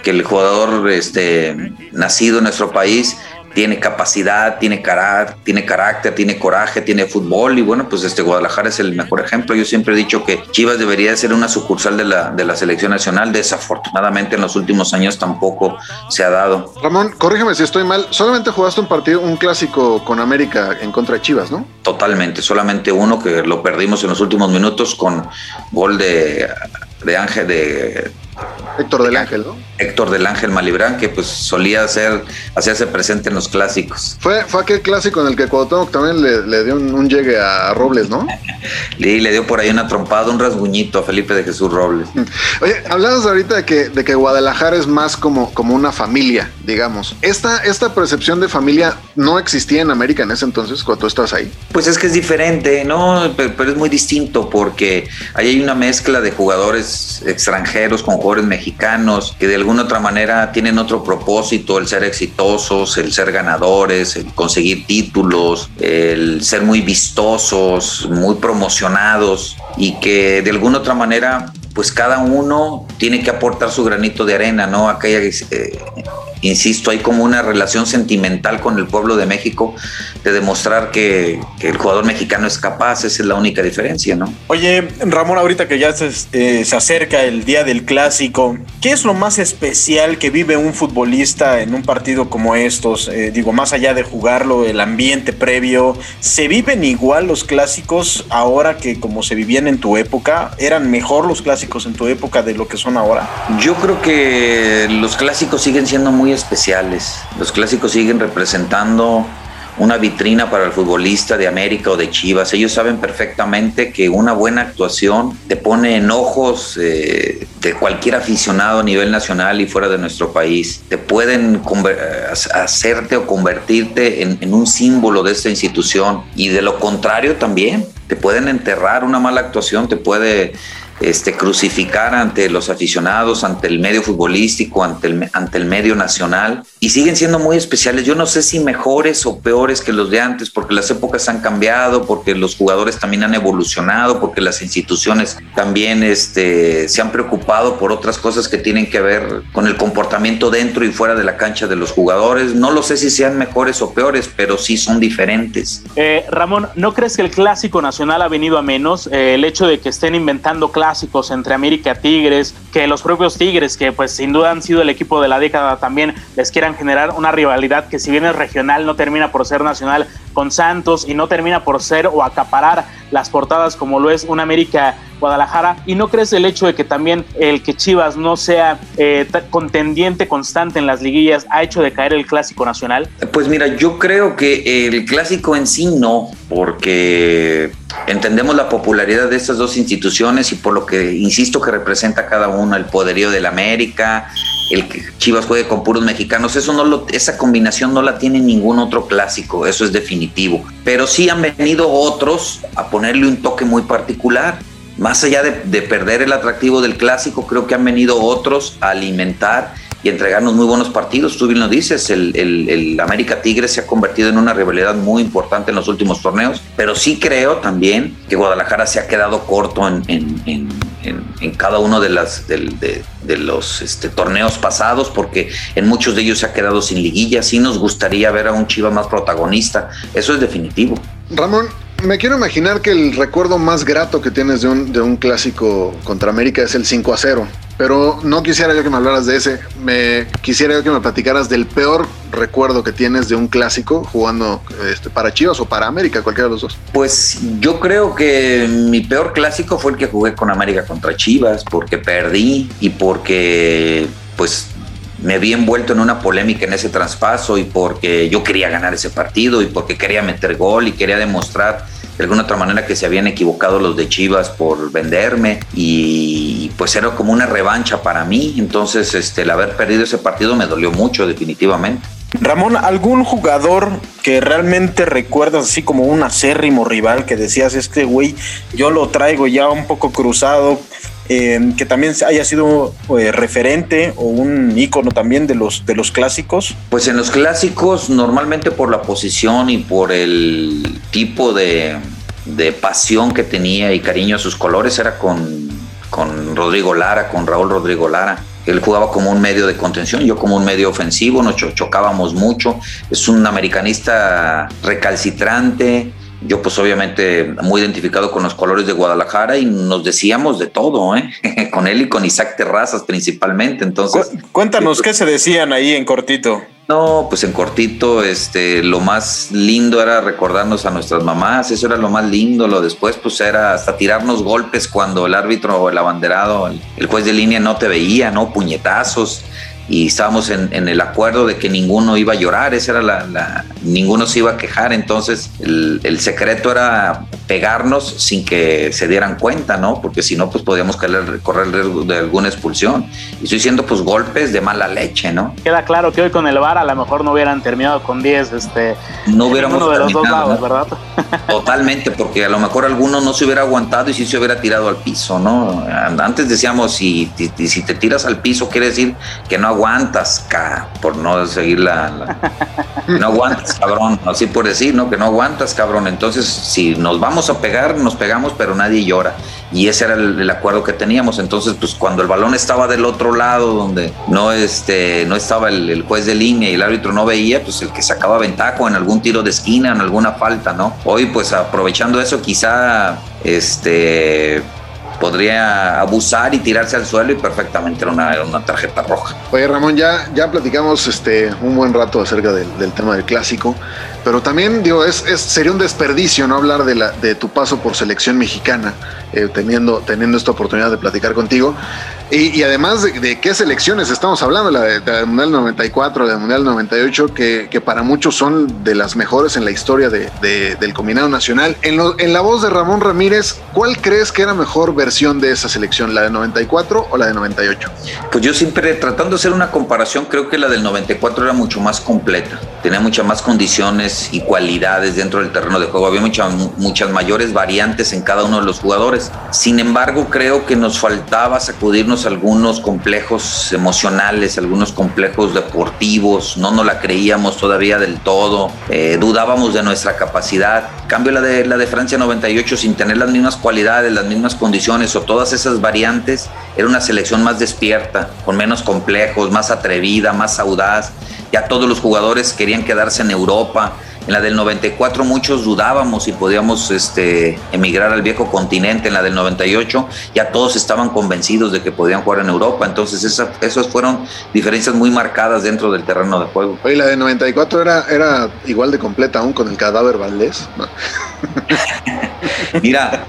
que el jugador este, nacido en nuestro país tiene capacidad, tiene, carácter, tiene carácter, tiene coraje, tiene fútbol y bueno, pues este Guadalajara es el mejor ejemplo. Yo siempre he dicho que Chivas debería ser una sucursal de la, de la selección nacional. Desafortunadamente en los últimos años tampoco se ha dado. Ramón, corrígeme si estoy mal. Solamente jugaste un partido, un clásico con América en contra de Chivas, ¿no? Totalmente, solamente uno que lo perdimos en los últimos minutos con gol de, de Ángel de Héctor del Ángel, ¿no? Héctor del Ángel Malibrán, que pues solía hacer, hacerse presente en los clásicos. Fue, fue aquel clásico en el que Cuauhtémoc también le, dio un, llegue a Robles, ¿no? Sí, le dio por ahí una trompada, un rasguñito a Felipe de Jesús Robles. Oye, hablabas ahorita de que, de que Guadalajara es más como, como una familia, digamos. Esta, esta percepción de familia no existía en América en ese entonces, cuando tú estás ahí. Pues es que es diferente, ¿no? Pero, pero es muy distinto porque ahí hay una mezcla de jugadores extranjeros con jugadores mexicanos que de alguna otra manera tienen otro propósito, el ser exitosos, el ser ganadores, el conseguir títulos, el ser muy vistosos, muy promocionados y que de alguna otra manera pues cada uno tiene que aportar su granito de arena, ¿no? Aquella eh, insisto, hay como una relación sentimental con el pueblo de México de demostrar que, el jugador mexicano es capaz, esa es la única diferencia, ¿no? Oye, Ramón, ahorita que ya se, eh, se acerca el día del clásico, ¿qué es lo más especial que vive un futbolista en un partido como estos? Eh, digo, más allá de jugarlo, el ambiente previo, ¿se viven igual los clásicos ahora que como se vivían en tu época? ¿Eran mejor los clásicos en tu época de lo que son ahora? Yo creo que los clásicos siguen siendo muy especiales. Los clásicos siguen representando una vitrina para el futbolista de América o de Chivas. Ellos saben perfectamente que una buena actuación te pone en ojos eh, de cualquier aficionado a nivel nacional y fuera de nuestro país. Te pueden hacerte o convertirte en un símbolo de esta institución y de lo contrario también. Te pueden enterrar una mala actuación, te puede este, crucificar ante los aficionados, ante el medio futbolístico, ante el, ante el medio nacional y siguen siendo muy especiales. Yo no sé si mejores o peores que los de antes, porque las épocas han cambiado, porque los jugadores también han evolucionado, porque las instituciones también este, se han preocupado por otras cosas que tienen que ver con el comportamiento dentro y fuera de la cancha de los jugadores. No lo sé si sean mejores o peores, pero sí son diferentes. Eh, Ramón, ¿no crees que el clásico nacional ha venido a menos? Eh, el hecho de que estén inventando clásicos entre América Tigres, que los propios Tigres, que pues sin duda han sido el equipo de la década también, les quieran generar una rivalidad que si bien es regional no termina por ser nacional con Santos y no termina por ser o acaparar las portadas como lo es un América Guadalajara. ¿Y no crees el hecho de que también el que Chivas no sea eh, contendiente constante en las liguillas ha hecho de caer el clásico nacional? Pues mira, yo creo que el clásico en sí no, porque entendemos la popularidad de estas dos instituciones y por lo que insisto que representa cada uno el poderío del América, el que Chivas juegue con puros mexicanos, eso no lo, esa combinación no la tiene ningún otro clásico, eso es definitivo. Pero sí han venido otros a ponerle un toque muy particular. Más allá de, de perder el atractivo del clásico, creo que han venido otros a alimentar y entregarnos muy buenos partidos. Tú bien lo dices, el, el, América Tigre se ha convertido en una rivalidad muy importante en los últimos torneos, pero sí creo también que Guadalajara se ha quedado corto en, en, en, en cada uno de, las, de, los este, torneos pasados, porque en muchos de ellos se ha quedado sin liguilla. Sí nos gustaría ver a un Chiva más protagonista, eso es definitivo. Ramón, me quiero imaginar que el recuerdo más grato que tienes de un, de un clásico contra América es el 5 a 0 pero no quisiera yo que me hablaras de ese. Me quisiera yo que me platicaras del peor recuerdo que tienes de un clásico jugando este, para Chivas o para América, cualquiera de los dos. Pues yo creo que mi peor clásico fue el que jugué con América contra Chivas, porque perdí y porque pues me vi envuelto en una polémica en ese traspaso y porque yo quería ganar ese partido y porque quería meter gol y quería demostrar de alguna otra manera que se habían equivocado los de Chivas por venderme y pues era como una revancha para mí. Entonces, este, el haber perdido ese partido me dolió mucho, definitivamente. Ramón, ¿algún jugador que realmente recuerdas así como un acérrimo rival que decías, este güey, yo lo traigo ya un poco cruzado, eh, que también haya sido eh, referente o un ícono también de los, de los clásicos? Pues en los clásicos, normalmente por la posición y por el tipo de, de pasión que tenía y cariño a sus colores, era con, con Rodrigo Lara, con Raúl Rodrigo Lara. Él jugaba como un medio de contención, yo como un medio ofensivo, nos chocábamos mucho. Es un americanista recalcitrante, yo pues obviamente muy identificado con los colores de Guadalajara y nos decíamos de todo, ¿eh? con él y con Isaac Terrazas principalmente. Entonces, cuéntanos qué se decían ahí en cortito. No, pues en cortito, este, lo más lindo era recordarnos a nuestras mamás, eso era lo más lindo, lo después pues era hasta tirarnos golpes cuando el árbitro o el abanderado, el, el juez de línea no te veía, ¿no? Puñetazos, y estábamos en, en, el acuerdo de que ninguno iba a llorar, esa era la, la ninguno se iba a quejar, entonces el, el, secreto era pegarnos sin que se dieran cuenta, ¿no? Porque si no, pues podíamos correr, correr el riesgo de alguna expulsión. Y estoy diciendo, pues golpes de mala leche, ¿no? Queda claro que hoy con el VAR a lo mejor no hubieran terminado con 10, este, no hubiéramos de los dos lados, ¿verdad? Totalmente, porque a lo mejor alguno no se hubiera aguantado y sí se hubiera tirado al piso, ¿no? Antes decíamos, si, si te tiras al piso, quiere decir que no aguantas, ca, por no seguir la, no aguantas, cabrón, así por decir, ¿no? Que no aguantas, cabrón. Entonces, si nos vamos a pegar, nos pegamos, pero nadie llora. Y ese era el, el acuerdo que teníamos. Entonces, pues cuando el balón estaba del otro lado, donde no, este, no estaba el, el juez de línea y el árbitro no veía, pues el que sacaba ventaja en algún tiro de esquina, en alguna falta, ¿no? Hoy, pues aprovechando eso, quizá, este podría abusar y tirarse al suelo y perfectamente era una, tarjeta roja. Oye Ramón, ya, ya platicamos este, un buen rato acerca del, tema del clásico, pero también digo, es, sería un desperdicio no hablar de, la, de tu paso por selección mexicana, eh, teniendo, teniendo esta oportunidad de platicar contigo. Y, además de, qué selecciones estamos hablando, la, de, la del Mundial 94, la del Mundial 98, que, que, para muchos son de las mejores en la historia de, del combinado nacional. En, la voz de Ramón Ramírez, ¿cuál crees que era mejor versión de esa selección, la de 94 o la de 98? Pues yo siempre tratando de hacer una comparación, creo que la del 94 era mucho más completa tenía muchas más condiciones y cualidades dentro del terreno de juego, había muchas muchas mayores variantes en cada uno de los jugadores. Sin embargo, creo que nos faltaba sacudirnos algunos complejos emocionales, algunos complejos deportivos, no nos la creíamos todavía del todo, eh, dudábamos de nuestra capacidad. Cambio la de, la de Francia 98 sin tener las mismas cualidades, las mismas condiciones o todas esas variantes, era una selección más despierta, con menos complejos, más atrevida, más audaz. Ya todos los jugadores querían quedarse en Europa. En la del 94 muchos dudábamos si podíamos este, emigrar al viejo continente. En la del 98 ya todos estaban convencidos de que podían jugar en Europa. Entonces esa, esas fueron diferencias muy marcadas dentro del terreno de juego. Oye, la del 94 era, era igual de completa aún con el cadáver Valdés. Mira,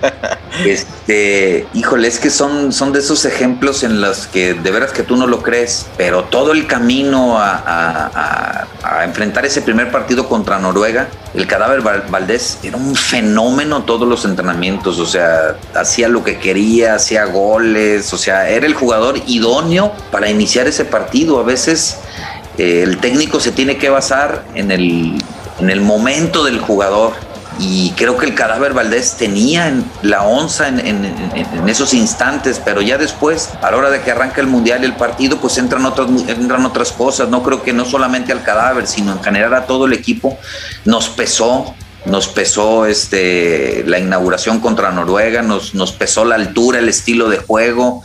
este, híjole, es que son, son de esos ejemplos en los que de veras que tú no lo crees, pero todo el camino a, enfrentar ese primer partido contra Noruega, el cadáver Valdés era un fenómeno todos los entrenamientos, o sea, hacía lo que quería, hacía goles, o sea, era el jugador idóneo para iniciar ese partido. A veces eh, el técnico se tiene que basar en el, en el momento del jugador y creo que el cadáver Valdés tenía la onza en, esos instantes, pero ya después, a la hora de que arranca el mundial y el partido, pues entran otras, entran otras cosas. No creo que no solamente al cadáver, sino en general a todo el equipo nos pesó. Nos pesó este, la inauguración contra Noruega, nos, nos pesó la altura, el estilo de juego,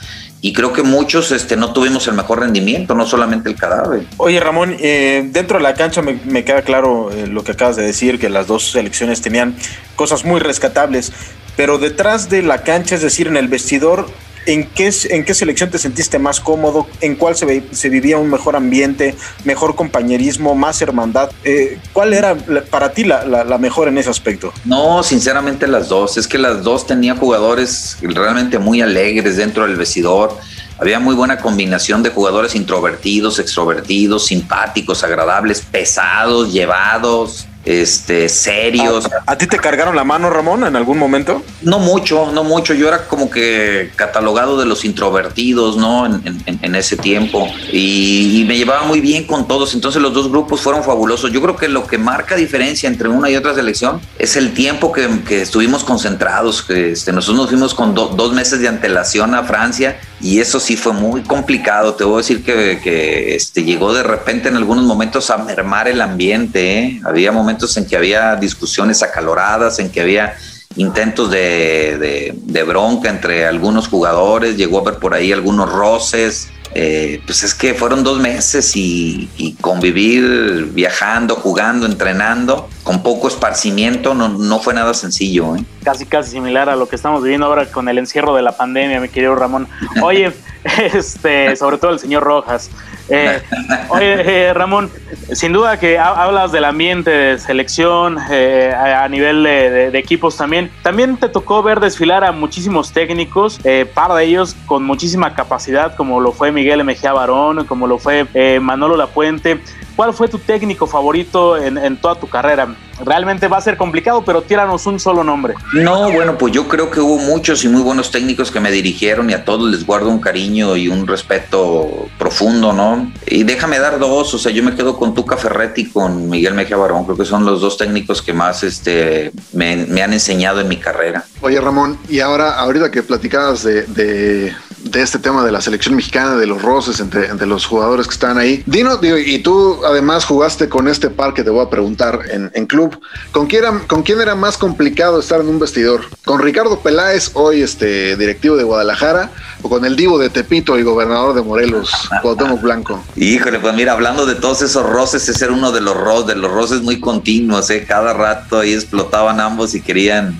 y creo que muchos este, no tuvimos el mejor rendimiento, no solamente el cadáver. Oye Ramón, eh, dentro de la cancha me, queda claro eh, lo que acabas de decir, que las dos selecciones tenían cosas muy rescatables, pero detrás de la cancha, es decir, en el vestidor, ¿En qué, ¿En qué selección te sentiste más cómodo? ¿En cuál se, vivía un mejor ambiente, mejor compañerismo, más hermandad? Eh, ¿Cuál era para ti la, la, mejor en ese aspecto? No, sinceramente las dos. Es que las dos tenían jugadores realmente muy alegres dentro del vestidor. Había muy buena combinación de jugadores introvertidos, extrovertidos, simpáticos, agradables, pesados, llevados este, serios. ¿A, ti te cargaron la mano, Ramón, en algún momento? No mucho, no mucho. Yo era como que catalogado de los introvertidos, ¿no? En, ese tiempo. Y, me llevaba muy bien con todos. Entonces los dos grupos fueron fabulosos. Yo creo que lo que marca diferencia entre una y otra selección es el tiempo que, estuvimos concentrados. Que, este, nosotros nos fuimos con dos meses de antelación a Francia y eso sí fue muy complicado. Te voy a decir que, que este, llegó de repente en algunos momentos a mermar el ambiente. ¿eh? Había momentos en que había discusiones acaloradas, en que había intentos de, bronca entre algunos jugadores, llegó a haber por ahí algunos roces. Eh, pues es que fueron dos meses y, convivir viajando, jugando, entrenando, con poco esparcimiento, no, no fue nada sencillo. ¿eh? Casi, casi similar a lo que estamos viviendo ahora con el encierro de la pandemia, mi querido Ramón. Oye, este, sobre todo el señor Rojas. Eh, oye, eh, Ramón, sin duda que hablas del ambiente de selección eh, a nivel de, equipos también. También te tocó ver desfilar a muchísimos técnicos, par de ellos con muchísima capacidad, como lo fue Miguel Mejía Barón, como lo fue Manolo Lapuente. ¿Cuál fue tu técnico favorito en, toda tu carrera? Realmente va a ser complicado, pero tíranos un solo nombre. No, bueno, pues yo creo que hubo muchos y muy buenos técnicos que me dirigieron y a todos les guardo un cariño y un respeto profundo, ¿no? Y déjame dar dos, o sea, yo me quedo con Tuca Ferretti y con Miguel Mejía Barón, creo que son los dos técnicos que más este, me, han enseñado en mi carrera. Oye, Ramón, y ahora, ahorita que platicabas de de este tema de la selección mexicana, de los roces entre, entre los jugadores que están ahí. Dino, y tú además jugaste con este par que te voy a preguntar en, club. ¿Con quién, era, ¿Con quién era más complicado estar en un vestidor? ¿Con Ricardo Peláez, hoy este directivo de Guadalajara, o con el divo de Tepito y gobernador de Morelos, Cuauhtémoc Blanco? Híjole, pues mira, hablando de todos esos roces, ese era uno de los roces, de los roces muy continuos, ¿eh? cada rato ahí explotaban ambos y querían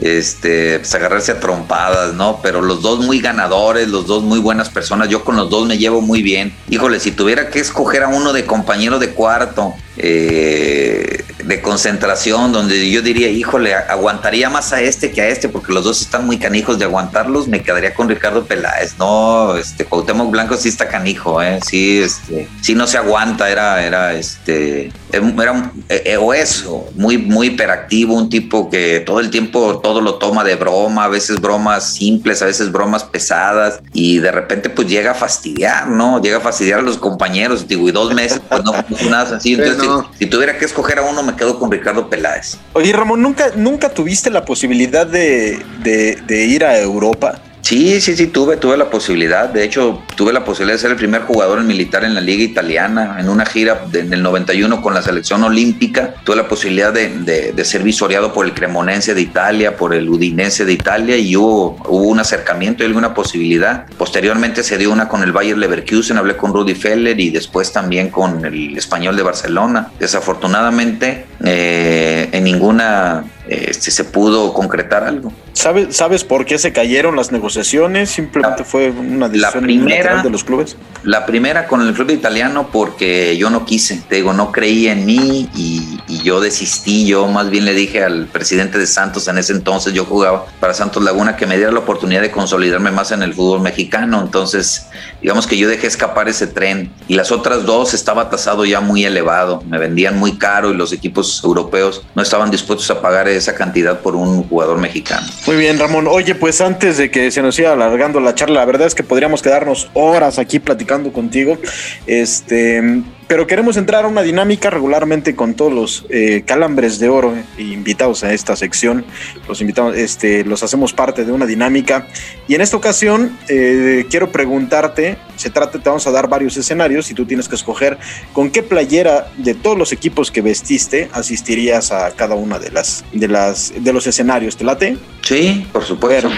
este, pues agarrarse a trompadas, ¿no? Pero los dos muy ganadores, los dos muy buenas personas, yo con los dos me llevo muy bien. Híjole, si tuviera que escoger a uno de compañero de cuarto, eh, de concentración, donde yo diría, híjole, aguantaría más a este que a este, porque los dos están muy canijos de aguantarlos, me quedaría con Ricardo Peláez. No, este Cuauhtémoc Blanco sí está canijo, ¿eh? Sí, este, sí no se aguanta, era, era este, era eh, eh, o eso, muy, muy hiperactivo, un tipo que todo el tiempo todo lo toma de broma, a veces bromas simples, a veces bromas pesadas, y de repente pues llega a fastidiar, ¿no? Llega a fastidiar a los compañeros, digo, y dos meses pues no nada sencillo. Entonces, si, tuviera que escoger a uno, me quedo con Ricardo Peláez. Oye, Ramón, ¿nunca, nunca tuviste la posibilidad de, de ir a Europa? Sí, sí, sí, tuve, tuve la posibilidad. De hecho, tuve la posibilidad de ser el primer jugador militar en la liga italiana, en una gira en el 91 con la selección olímpica. Tuve la posibilidad de, ser visoreado por el Cremonense de Italia, por el Udinese de Italia y hubo, hubo un acercamiento y alguna posibilidad. Posteriormente se dio una con el Bayer Leverkusen, hablé con Rudy Feller y después también con el Español de Barcelona. Desafortunadamente, eh, en ninguna este, se pudo concretar algo. ¿Sabes, ¿Sabes por qué se cayeron las negociaciones? Simplemente fue una decisión la primera, de los clubes. La primera con el club italiano porque yo no quise, te digo, no creí en mí y, yo desistí. Yo más bien le dije al presidente de Santos en ese entonces, yo jugaba para Santos Laguna, que me diera la oportunidad de consolidarme más en el fútbol mexicano. Entonces, digamos que yo dejé escapar ese tren y las otras dos estaba tasado ya muy elevado, me vendían muy caro y los equipos europeos no estaban dispuestos a pagar esa cantidad por un jugador mexicano. Muy bien, Ramón. Oye, pues antes de que se nos siga alargando la charla, la verdad es que podríamos quedarnos horas aquí platicando contigo. Este, pero queremos entrar a una dinámica regularmente con todos los eh, calambres de oro eh, invitados a esta sección. Los invitamos, este, los hacemos parte de una dinámica. Y en esta ocasión eh, quiero preguntarte, se trata, te vamos a dar varios escenarios y tú tienes que escoger con qué playera de todos los equipos que vestiste asistirías a cada una de las de las de los escenarios. ¿Te late? Sí, por supuesto.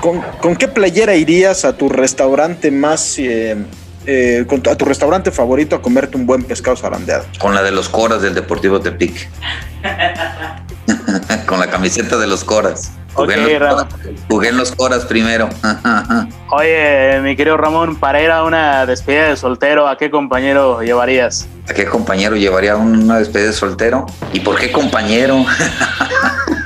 ¿con, ¿con, qué playera irías a tu restaurante más eh, a tu restaurante favorito a comerte un buen pescado zarandeado? Con la de los coras del Deportivo Tepic. Con la camiseta de los coras. Jugué, en, los, coras primero. Oye, mi querido Ramón, para ir a una despedida de soltero, ¿a qué compañero llevarías? ¿A qué compañero llevaría una despedida de soltero? ¿Y por qué compañero?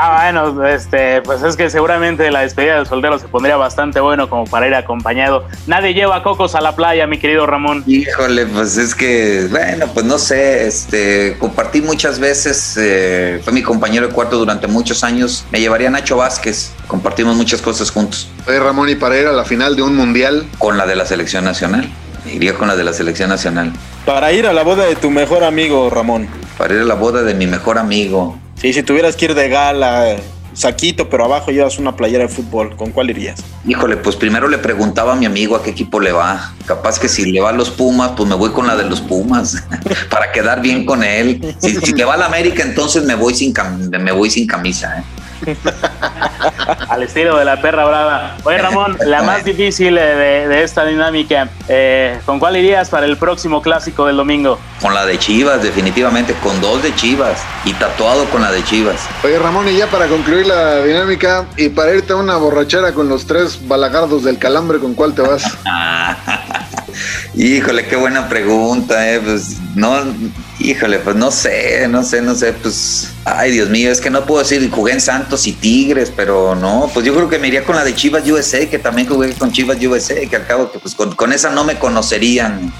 Ah, bueno, este, pues es que seguramente la despedida de soltero se pondría bastante bueno como para ir acompañado. Nadie lleva cocos a la playa, mi querido Ramón. Híjole, pues es que, bueno, pues no sé, este, compartí muchas veces, eh, fue mi compañero de cuarto durante muchos años. Me llevaría Nacho Vázquez, compartimos muchas cosas juntos. Oye, Ramón, ¿y para ir a la final de un mundial? Con la de la selección nacional. Iría con la de la selección nacional. Para ir a la boda de tu mejor amigo, Ramón. Para ir a la boda de mi mejor amigo. Sí, si tuvieras que ir de gala, saquito, pero abajo llevas una playera de fútbol, ¿con cuál irías? Híjole, pues primero le preguntaba a mi amigo a qué equipo le va. Capaz que si le va a los Pumas, pues me voy con la de los Pumas, para quedar bien con él. Si, le va a la América, entonces me voy sin, me voy sin camisa. ¿eh? Al estilo de la perra brava. Oye, Ramón, la más difícil de, esta dinámica, eh, ¿con cuál irías para el próximo clásico del domingo? Con la de Chivas, definitivamente, con dos de Chivas y tatuado con la de Chivas. Oye, Ramón, y ya para concluir la dinámica y para irte a una borrachera con los tres balagardos del calambre, ¿con cuál te vas? Híjole, qué buena pregunta, eh. Pues no, híjole, pues no sé, no sé, no sé, pues, ay Dios mío, es que no puedo decir, jugué en Santos y Tigres, pero no, pues yo creo que me iría con la de Chivas USA, que también jugué con Chivas USA, que al cabo que pues con, esa no me conocerían.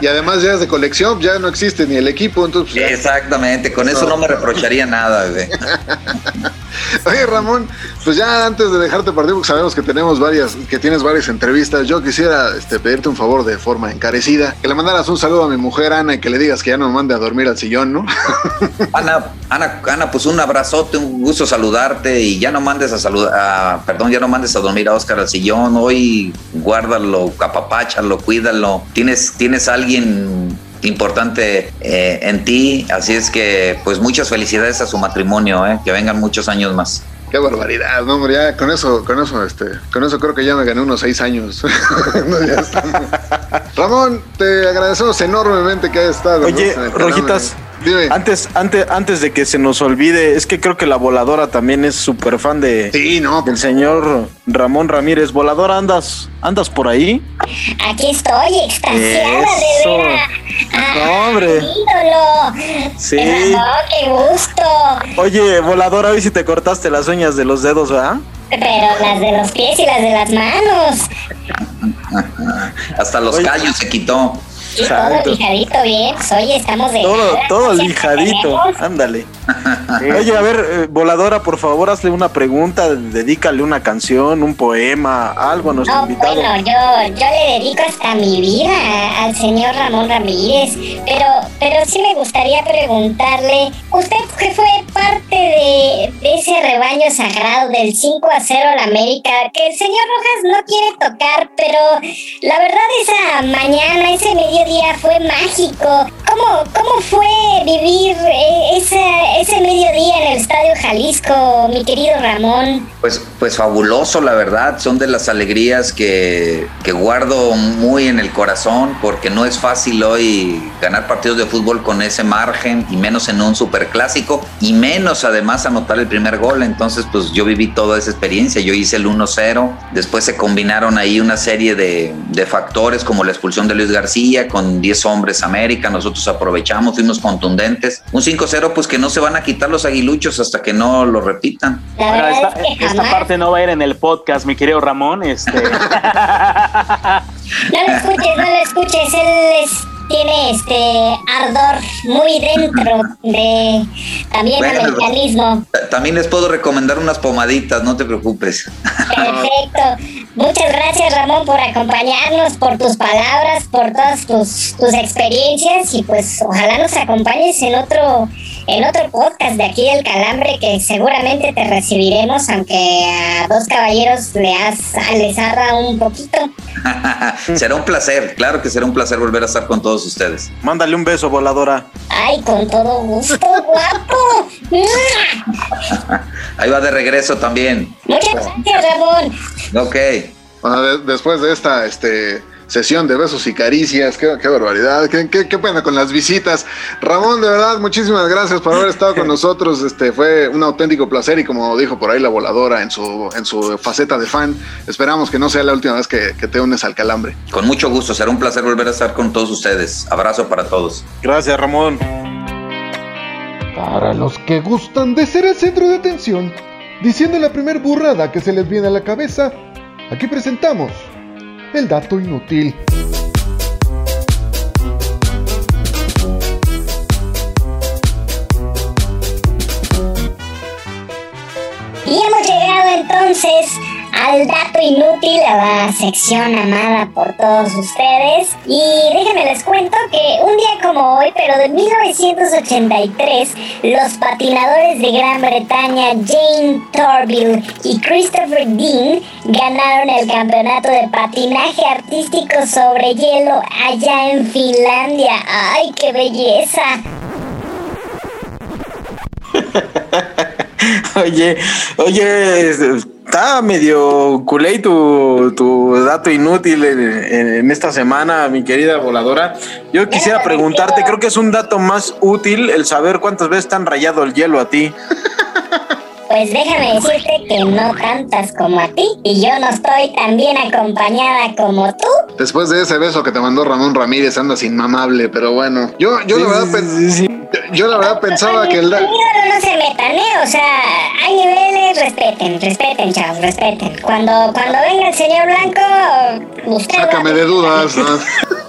y además ya es de colección, ya no existe ni el equipo, entonces. Pues, Exactamente, con eso no me reprocharía nada, güey. Oye, Ramón, pues ya antes de dejarte partir, porque sabemos que tenemos varias, que tienes varias entrevistas, yo quisiera este, pedirte un favor de forma encarecida, que le mandaras un saludo a mi mujer Ana y que le digas que ya no mande a dormir al sillón, ¿no? Ana, Ana, Ana, pues un abrazote, un gusto saludarte y ya no mandes a saludar, perdón, ya no mandes a dormir a Oscar al sillón, hoy guárdalo, capapáchalo, cuídalo, tienes, tienes alguien importante eh, en ti. Así es que, pues muchas felicidades a su matrimonio, eh, que vengan muchos años más. Qué barbaridad, no, hombre, ya con eso, con eso, este, con eso creo que ya me gané unos seis años. Ramón, te agradecemos enormemente que hayas estado. Oye, Rojitas, antes, antes, antes de que se nos olvide, es que creo que la voladora también es súper fan de sí, no, del señor Ramón Ramírez. Voladora, andas, andas por ahí. Aquí estoy, extasiada de ver No, hombre. ídolo. Sí. Ramón, qué gusto. Oye, voladora, hoy si te cortaste las uñas de los dedos, ¿verdad? Pero las de los pies y las de las manos. Hasta los Oye. callos se quitó. Y Exacto. todo lijadito bien. Oye, estamos de. Todo, todo lijadito. Ándale. Oye, a ver, eh, voladora, por favor, hazle una pregunta, dedícale una canción, un poema, algo a nuestro No, invitado. bueno, yo, yo le dedico hasta mi vida al señor Ramón Ramírez, pero, pero sí me gustaría preguntarle, usted que fue parte de, de ese rebaño sagrado del 5 a 0 a la América, que el señor Rojas no quiere tocar, pero la verdad esa mañana, ese mediodía fue mágico. ¿Cómo, cómo fue vivir eh, esa, ese mediodía en el Estadio Jalisco, mi querido Ramón? Pues, pues fabuloso, la verdad. Son de las alegrías que, que guardo muy en el corazón porque no es fácil hoy ganar partidos de fútbol con ese margen y menos en un superclásico y menos además anotar el primer gol. Entonces, pues yo viví toda esa experiencia. Yo hice el 1-0. Después se combinaron ahí una serie de, de factores como la expulsión de Luis García con 10 hombres América. Nosotros aprovechamos, fuimos contundentes. Un 5-0, pues que no se van a quitar los aguiluchos hasta que no lo repitan. Esta, es que esta jamás... parte no va a ir en el podcast, mi querido Ramón. Este, No lo escuches, no lo escuches. Él es- tiene este ardor muy dentro de también Bueno, americanismo. Ta- También les puedo recomendar unas pomaditas, no te preocupes. Perfecto. Muchas gracias Ramón por acompañarnos, por tus palabras, por todas tus, tus experiencias y pues ojalá nos acompañes en otro en otro podcast de aquí del Calambre que seguramente te recibiremos, aunque a dos caballeros le has, les arda un poquito. será un placer, claro que será un placer volver a estar con todos ustedes. Mándale un beso, voladora. Ay, con todo gusto, guapo. Ahí va de regreso también. Muchas gracias, Ramón. Ok. Bueno, de- después de esta este, sesión de besos y caricias, qué, qué barbaridad, qué, qué- qué pena con las visitas. Ramón, de verdad, muchísimas gracias por haber estado con nosotros. Este fue un auténtico placer y como dijo por ahí la voladora en su, en su faceta de fan, esperamos que no sea la última vez que, que te unes al calambre. Con mucho gusto, será un placer volver a estar con todos ustedes. Abrazo para todos. Gracias, Ramón. Para los que gustan de ser el centro de atención, diciendo la primer burrada que se les viene a la cabeza, aquí presentamos el dato inútil. Y hemos llegado entonces al dato inútil, a la sección amada por todos ustedes. Y déjenme les cuento que un día como hoy, pero de 1983, los patinadores de Gran Bretaña, Jane Torville y Christopher Dean, ganaron el campeonato de patinaje artístico sobre hielo allá en Finlandia. ¡Ay, qué belleza! Oye, oye, está medio culé tu, tu dato inútil en, en- esta semana, mi querida voladora. Yo quisiera preguntarte, creo que es un dato más útil el saber cuántas veces te han rayado el hielo a ti. Pues déjame decirte que no tantas como a ti y yo no estoy tan bien acompañada como tú. Después de ese beso que te mandó Ramón Ramírez, andas inmamable, pero bueno. Yo, yo la verdad, pen- Sí, sí, sí. yo la verdad pensaba que el... da- no se metan, ¿eh? O sea, hay niveles, respeten, respeten, chavos, respeten. Cuando, cuando venga el señor Blanco, usted... Sácame de dudas. ¿no?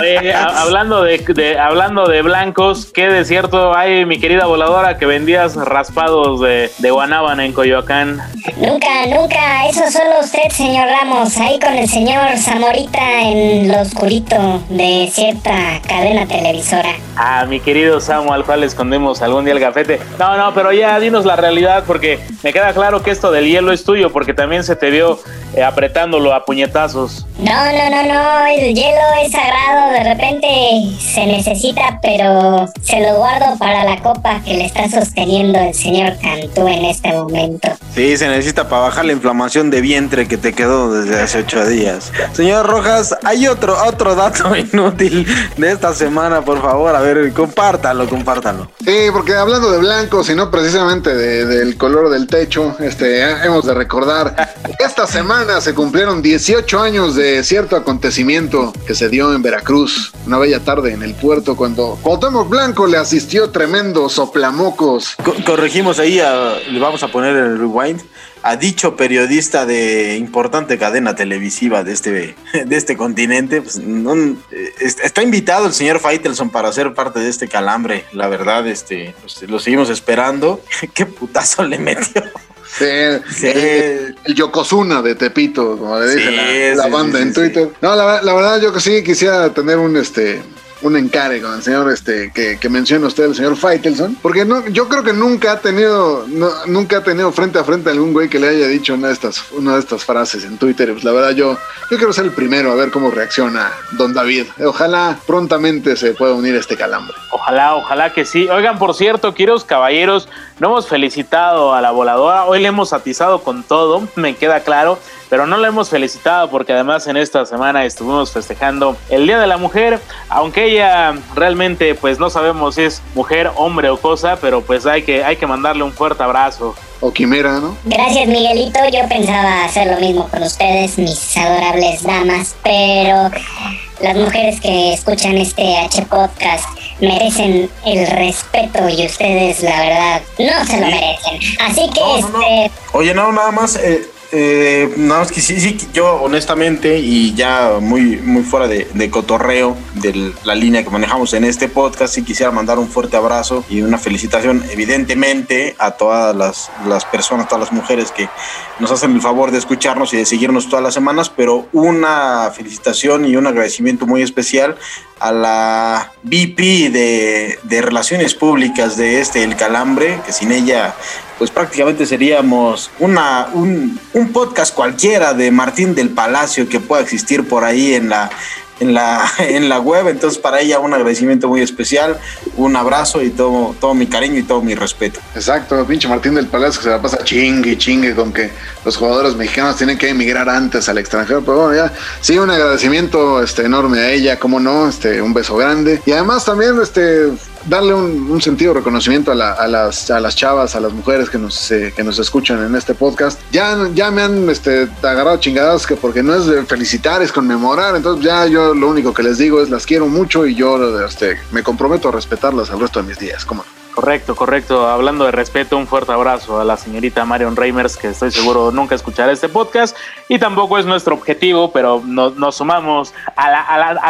Oye, a- hablando de, de- hablando de blancos, ¿qué desierto hay, mi querida voladora, que vendías raspados de, de guanábana en Coyoacán? Nunca, nunca, eso solo usted, señor Ramos, ahí con el señor Zamorita en lo oscurito de cierta cadena televisora. Ah, mi querido Samu, al cual le escondemos algún día el gafete. No, no, pero ya dinos la realidad, porque me queda claro que esto del hielo es tuyo, porque también se te vio eh, apretándolo a puñetazos. No, no, no, no, el hielo es sagrado, de repente se necesita, pero se lo guardo para la copa que le está sosteniendo el señor Cantú en este momento. Sí, se necesita para bajar la inflamación de vientre que te quedó desde hace ocho días. Señor Rojas, hay otro, otro dato inútil de esta semana, por favor. A ver, compártalo, compártalo. Sí, porque hablando de blancos y no precisamente de- del color del techo, este, hemos de recordar, esta semana se cumplieron 18 años de cierto acontecimiento que se dio en Veracruz, una bella tarde en el puerto cuando Cuauhtémoc Blanco le asistió tremendo soplamocos. Co- corregimos ahí, a- le vamos a poner el rewind a dicho periodista de importante cadena televisiva de este, de este continente. Pues, eh, est- está invitado el señor Faitelson para ser parte de este calambre. La verdad, este, pues, lo seguimos esperando. Qué putazo le metió. Sí, Sí. El, el Yokozuna de Tepito, como le dice Sí, la, la sí, banda sí, en sí, Twitter. No, la, la verdad yo que sí quisiera tener un este un encare con el señor este que, que menciona usted, el señor Faitelson, porque no, yo creo que nunca ha tenido, no- nunca ha tenido frente a frente a algún güey que le haya dicho una de estas, una de estas frases en Twitter. Pues la verdad yo, yo quiero ser el primero a ver cómo reacciona Don David. Ojalá prontamente se pueda unir a este calambre. Ojalá, ojalá que sí. Oigan, por cierto, queridos caballeros, no hemos felicitado a la voladora. Hoy le hemos atizado con todo, me queda claro, pero no la hemos felicitado porque además en esta semana estuvimos festejando el Día de la Mujer, aunque ella realmente pues no sabemos si es mujer, hombre o cosa, pero pues hay que, hay que mandarle un fuerte abrazo. O Quimera, ¿no? Gracias, Miguelito. Yo pensaba hacer lo mismo con ustedes, mis adorables damas, pero las mujeres que escuchan este H podcast merecen el respeto y ustedes, la verdad, no se lo merecen. Así que, No, no, no. este, Oye, no, nada más, eh, eh, nada más que sí, sí, yo honestamente y ya muy, muy fuera de, de cotorreo de la línea que manejamos en este podcast, sí quisiera mandar un fuerte abrazo y una felicitación evidentemente a todas las, las personas, todas las mujeres que nos hacen el favor de escucharnos y de seguirnos todas las semanas, pero una felicitación y un agradecimiento muy especial a la VP de, de Relaciones Públicas de este El Calambre, que sin ella pues prácticamente seríamos una, un, un podcast cualquiera de Martín del Palacio que pueda existir por ahí en la, en la, en la web. Entonces, para ella un agradecimiento muy especial, un abrazo y todo, todo mi cariño y todo mi respeto. Exacto, pinche Martín del Palacio que se la pasa chingue chingue con que los jugadores mexicanos tienen que emigrar antes al extranjero. Pero bueno, ya, sí, un agradecimiento este, enorme a ella, como no, este, un beso grande. Y además también, este, darle un, un sentido de reconocimiento a, la- a las, a las chavas, a las mujeres que nos, eh, que nos escuchan en este podcast. Ya, ya me han este, agarrado chingadas que porque no es de felicitar, es conmemorar. Entonces ya yo lo único que les digo es las quiero mucho y yo este, me comprometo a respetarlas al resto de mis días. ¿Cómo no? Correcto, correcto. Hablando de respeto, un fuerte abrazo a la señorita Marion Reimers, que estoy seguro nunca escuchará este podcast y tampoco es nuestro objetivo, pero no- nos sumamos a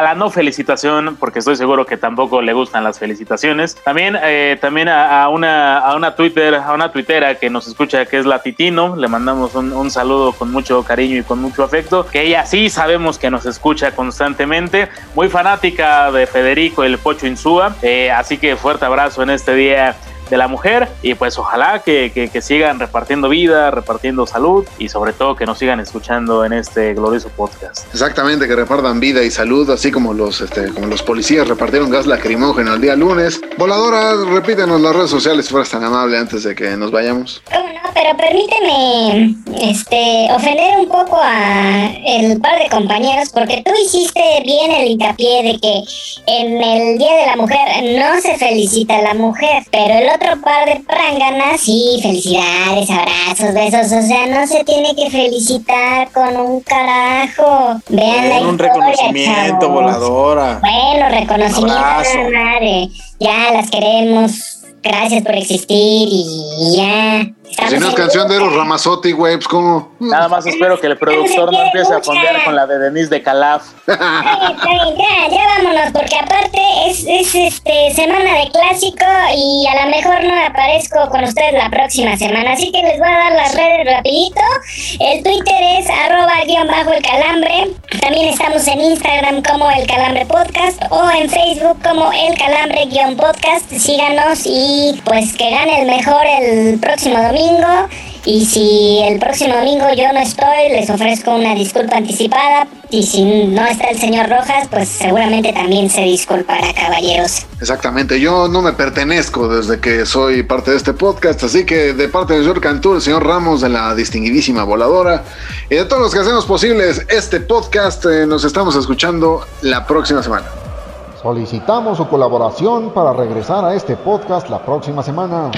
la, no felicitación, porque estoy seguro que tampoco le gustan las felicitaciones. También, eh, también a, una, a una Twitter, a una tuitera que nos escucha, que es la Titino, le mandamos un, un saludo con mucho cariño y con mucho afecto, que ella sí sabemos que nos escucha constantemente, muy fanática de Federico el Pocho Insúa, eh, así que fuerte abrazo en este día Yeah. De la mujer y pues ojalá que, que- que sigan repartiendo vida, repartiendo salud y sobre todo que nos sigan escuchando en este glorioso podcast. Exactamente, que repartan vida y salud, así como los, este, como los policías repartieron gas lacrimógeno el día lunes. Voladora, repítenos las redes sociales si fueras tan amable antes de que nos vayamos. ¿Cómo no? Pero permíteme este, ofender un poco a el par de compañeros, porque tú hiciste bien el hincapié de que en el Día de la Mujer no se felicita a la mujer, pero el otro par de pránganas sí, felicidades, abrazos, besos, o sea, no se tiene que felicitar con un carajo. Vean la un historia, reconocimiento, chavos. voladora. Bueno, reconocimiento Abrazo. a la madre. Ya las queremos. Gracias por existir y ya. Estamos Si no es canción de Eros. Ramazotti, güey, pues cómo. Nada más espero que el productor no empiece a fondear con la de Denise de Calaf. Está bien, está bien, ya, ya vámonos, porque aparte es, es este semana de clásico y a lo mejor no aparezco con ustedes la próxima semana, así que les voy a dar las redes rapidito. El Twitter es arroba guion bajo el calambre. También estamos en Instagram como el calambre podcast o en Facebook como el calambre guion podcast. Síganos y pues que gane el mejor el próximo domingo. Y si el próximo domingo yo no estoy, les ofrezco una disculpa anticipada. Y si no está el señor Rojas, pues seguramente también se disculpará, caballeros. Exactamente, yo no me pertenezco desde que soy parte de este podcast, así que de parte del señor Cantú, el señor Ramos de la distinguidísima voladora y de todos los que hacemos posibles este podcast, eh, nos estamos escuchando la próxima semana. Solicitamos su colaboración para regresar a este podcast la próxima semana.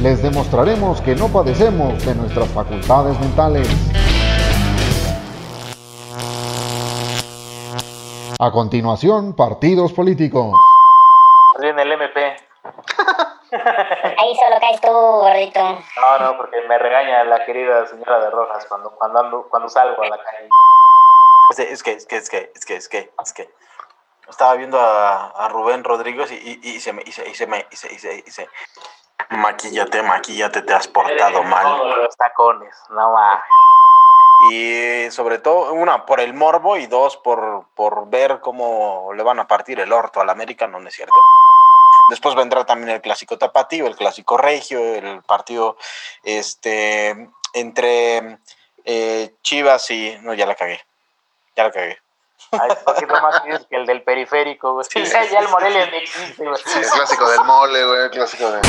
Les demostraremos que no padecemos de nuestras facultades mentales. A continuación, partidos políticos. Viene el MP. Ahí solo caes tú, gordito. No, no, porque me regaña la querida señora de Rojas cuando, cuando, ando, cuando salgo a la calle. Es que, es que, es que, es que, es que, es que. Estaba viendo a, a Rubén Rodríguez y, y, y se me, y se, y se me, y se, y se, y se- Maquíllate, maquíllate, te has portado mal. Los tacones, no va. Y sobre todo, una, por el morbo y dos, por, por ver cómo le van a partir el orto al América, no, no es cierto. Después vendrá también el clásico tapatío, el clásico regio, el partido este, entre eh, Chivas y... No, ya la cagué. Ya la cagué. Hay un poquito más que el del periférico, güey. Sí, ya el Morelia no existe, güey. El clásico del mole, güey, el clásico de...